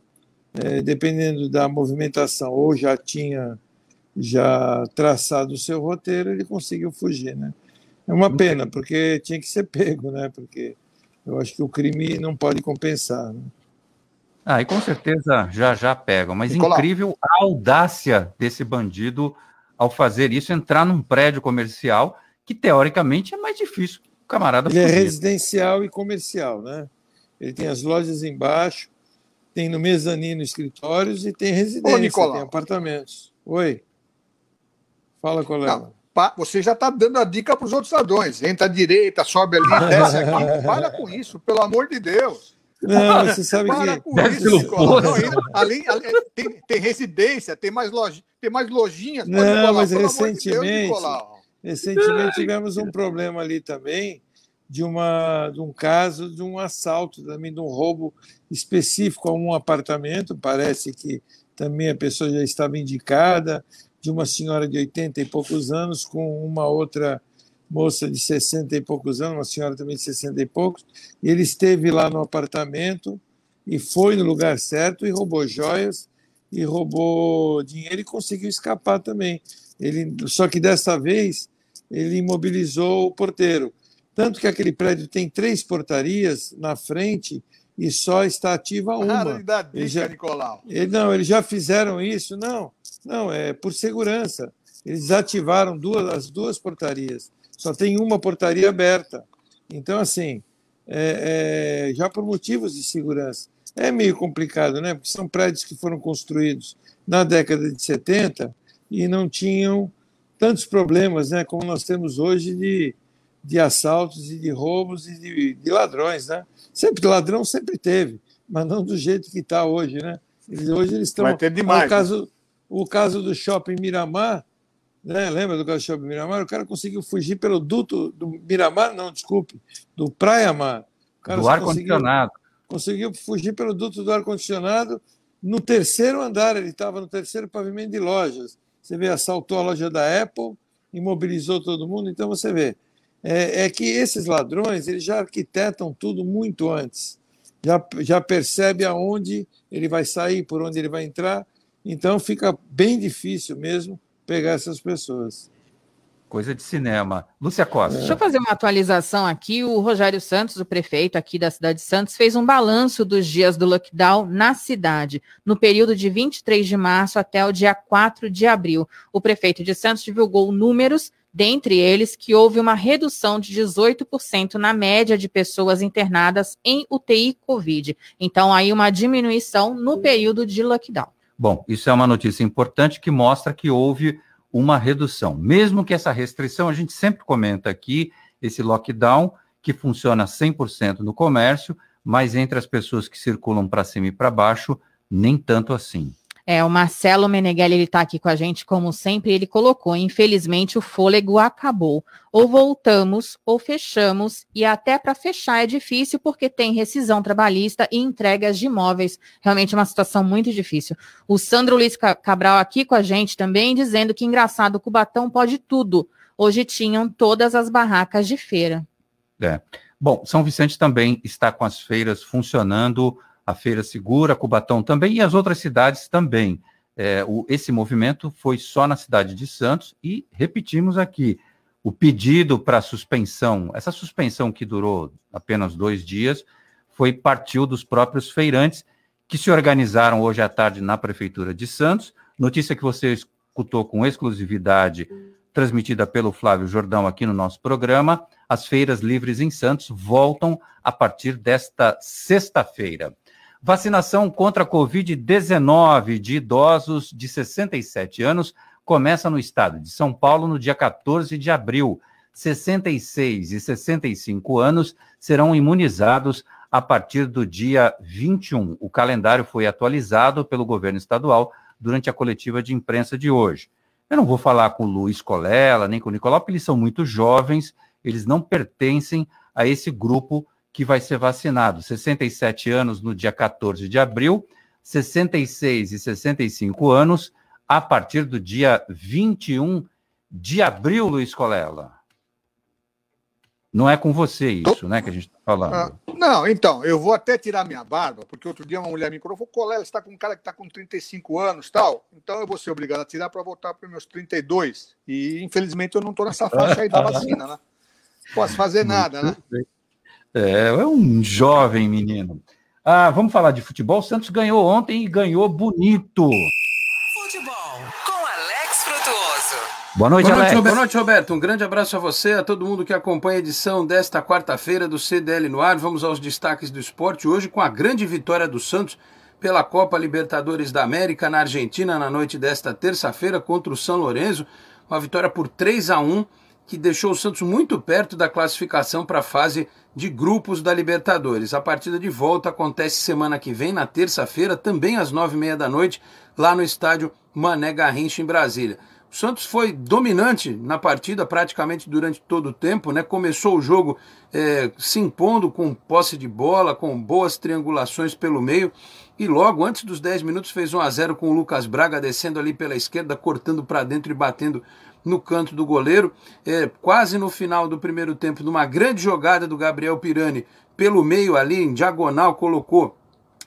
é, dependendo da movimentação, ou já tinha já traçado o seu roteiro, ele conseguiu fugir, né? É uma pena, porque tinha que ser pego, né? Porque eu acho que o crime não pode compensar. Né? Ah, e com certeza já já pegam, mas Nicolau. incrível a audácia desse bandido ao fazer isso, entrar num prédio comercial que teoricamente é mais difícil o camarada Ele é residencial e comercial, né? Ele tem as lojas embaixo, tem no mezanino escritórios e tem residência, Ô, tem apartamentos. Oi. Fala, colega. Não, você já está dando a dica para os outros ladrões. Entra à direita, sobe ali, desce aqui. Para com isso, pelo amor de Deus. Não, você sabe Para que. Com isso, Nicolau. Não, além, além, tem, tem, residência, tem mais, loja, tem mais lojinhas. Não, Nicolau, mas recentemente, de recentemente tivemos um problema ali também de, uma, de um caso de um assalto, também de um roubo específico a um apartamento. Parece que também a pessoa já estava indicada, de uma senhora de 80 e poucos anos com uma outra moça de 60 e poucos anos, uma senhora também de 60 e poucos. E ele esteve lá no apartamento e foi no lugar certo e roubou joias e roubou dinheiro e conseguiu escapar também. Ele, só que dessa vez ele imobilizou o porteiro. Tanto que aquele prédio tem três portarias na frente e só está ativa uma. Dica, ele já, Nicolau. Ele, não, eles já fizeram isso? Não, não, é por segurança. Eles desativaram duas, as duas portarias. Só tem uma portaria aberta. Então, assim, é, é, já por motivos de segurança. É meio complicado, né? Porque são prédios que foram construídos na década de 70 e não tinham tantos problemas, né? Como nós temos hoje de de assaltos e de roubos e de, de ladrões, né? Sempre ladrão sempre teve, mas não do jeito que está hoje, né? Eles, hoje eles estão. Vai ter demais. O caso, né? o caso do shopping Miramar, né? Lembra do caso do shopping Miramar? O cara conseguiu fugir pelo duto do Miramar, não, desculpe, do Praia Mar. do ar condicionado. Conseguiu fugir pelo duto do ar condicionado no terceiro andar. Ele estava no terceiro pavimento de lojas. Você vê, assaltou a loja da Apple, imobilizou todo mundo. Então você vê é, é que esses ladrões eles já arquitetam tudo muito antes, já, já percebe aonde ele vai sair, por onde ele vai entrar, então fica bem difícil mesmo pegar essas pessoas. Coisa de cinema. Lúcia Costa. Deixa eu fazer uma atualização aqui. O Rogério Santos, o prefeito aqui da cidade de Santos, fez um balanço dos dias do lockdown na cidade, no período de 23 de março até o dia 4 de abril. O prefeito de Santos divulgou números dentre eles que houve uma redução de 18% na média de pessoas internadas em UTI Covid. Então, aí uma diminuição no período de lockdown. Bom, isso é uma notícia importante que mostra que houve uma redução. Mesmo que essa restrição, a gente sempre comenta aqui, esse lockdown, que funciona 100% no comércio, mas entre as pessoas que circulam para cima e para baixo, nem tanto assim. É, o Marcelo Meneghelli, ele está aqui com a gente, como sempre, ele colocou, infelizmente o fôlego acabou. Ou voltamos, ou fechamos, e até para fechar é difícil, porque tem rescisão trabalhista e entregas de imóveis. Realmente é uma situação muito difícil. O Sandro Luiz Cabral aqui com a gente também, dizendo que engraçado, o Cubatão pode tudo. Hoje tinham todas as barracas de feira. É. Bom, São Vicente também está com as feiras funcionando a Feira Segura, Cubatão também e as outras cidades também. É, o, esse movimento foi só na cidade de Santos e repetimos aqui o pedido para suspensão, essa suspensão que durou apenas dois dias, foi partiu dos próprios feirantes que se organizaram hoje à tarde na Prefeitura de Santos. Notícia que você escutou com exclusividade, transmitida pelo Flávio Jordão aqui no nosso programa. As feiras livres em Santos voltam a partir desta sexta-feira. Vacinação contra a Covid-19 de idosos de 67 anos começa no estado de São Paulo no dia 14 de abril. 66 e 65 anos serão imunizados a partir do dia 21. O calendário foi atualizado pelo governo estadual durante a coletiva de imprensa de hoje. Eu não vou falar com o Luiz Colela, nem com o Nicolau, porque eles são muito jovens, eles não pertencem a esse grupo que vai ser vacinado. 67 anos no dia 14 de abril, 66 e 65 anos a partir do dia 21 de abril, Luiz Colela. Não é com você isso, né, que a gente está falando. Ah, não, então, eu vou até tirar minha barba, porque outro dia uma mulher me falou, Colela, você está com um cara que está com 35 anos tal, então eu vou ser obrigado a tirar para voltar para os meus 32. E, infelizmente, eu não estou nessa faixa aí da vacina, né? Posso fazer nada, né? Bem. É, é um jovem menino. Ah, vamos falar de futebol. O Santos ganhou ontem e ganhou bonito. Futebol com Alex Frutuoso. Boa noite, Boa noite, Alex. Roberto. Boa noite, Roberto. Um grande abraço a você, a todo mundo que acompanha a edição desta quarta-feira do CDL no ar. Vamos aos destaques do esporte hoje com a grande vitória do Santos pela Copa Libertadores da América na Argentina na noite desta terça-feira contra o São Lourenço. Uma vitória por 3 a 1 que deixou o Santos muito perto da classificação para a fase de grupos da Libertadores. A partida de volta acontece semana que vem, na terça-feira, também às nove e meia da noite, lá no estádio Mané Garrincha, em Brasília. O Santos foi dominante na partida praticamente durante todo o tempo, né? Começou o jogo é, se impondo com posse de bola, com boas triangulações pelo meio. E logo antes dos 10 minutos fez 1 a 0 com o Lucas Braga descendo ali pela esquerda, cortando para dentro e batendo no canto do goleiro. É, quase no final do primeiro tempo, numa grande jogada do Gabriel Pirani pelo meio ali, em diagonal, colocou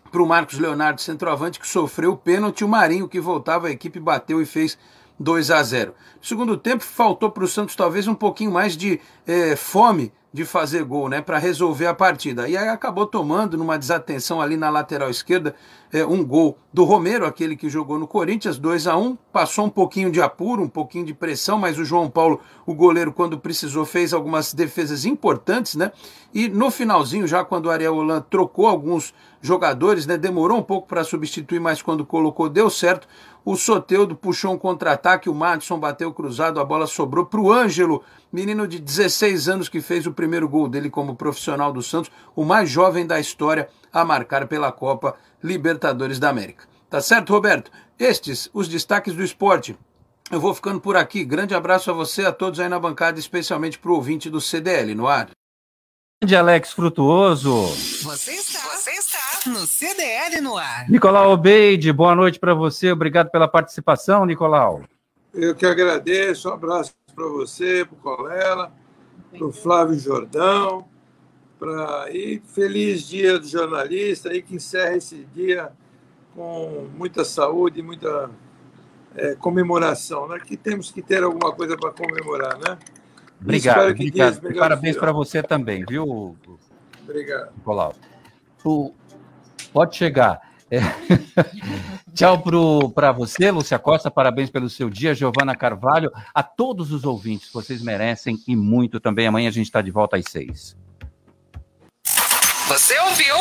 para o Marcos Leonardo, centroavante, que sofreu o pênalti. O Marinho, que voltava, a equipe bateu e fez 2 a 0. Segundo tempo, faltou para o Santos talvez um pouquinho mais de é, fome de fazer gol, né, para resolver a partida. E aí acabou tomando, numa desatenção ali na lateral esquerda, é, um gol do Romero, aquele que jogou no Corinthians, 2 a 1 Passou um pouquinho de apuro, um pouquinho de pressão, mas o João Paulo, o goleiro, quando precisou, fez algumas defesas importantes, né? E no finalzinho, já quando o Ariel Holan trocou alguns jogadores, né? Demorou um pouco para substituir, mas quando colocou, deu certo. O Soteudo puxou um contra-ataque, o Madison bateu cruzado, a bola sobrou para o Ângelo, menino de 16 anos que fez o primeiro gol dele como profissional do Santos, o mais jovem da história a marcar pela Copa Libertadores da América. Tá certo, Roberto? Estes, os destaques do esporte. Eu vou ficando por aqui. Grande abraço a você, a todos aí na bancada, especialmente para o ouvinte do CDL no ar. Grande Alex Frutuoso. Você está, você está no CDL no ar. Nicolau Obeide, boa noite para você. Obrigado pela participação, Nicolau. Eu que agradeço. Um abraço para você, para o Colela, para o Flávio Jordão. Pra... E feliz dia do jornalista aí que encerra esse dia com muita saúde e muita é, comemoração, né? Que temos que ter alguma coisa para comemorar, né? Obrigado, obrigado. Parabéns para você também, viu? Obrigado. Nicolau. O... Pode chegar. É. Tchau para você, Lúcia Costa. Parabéns pelo seu dia, Giovana Carvalho. A todos os ouvintes, vocês merecem e muito também. Amanhã a gente está de volta às seis. Você ouviu?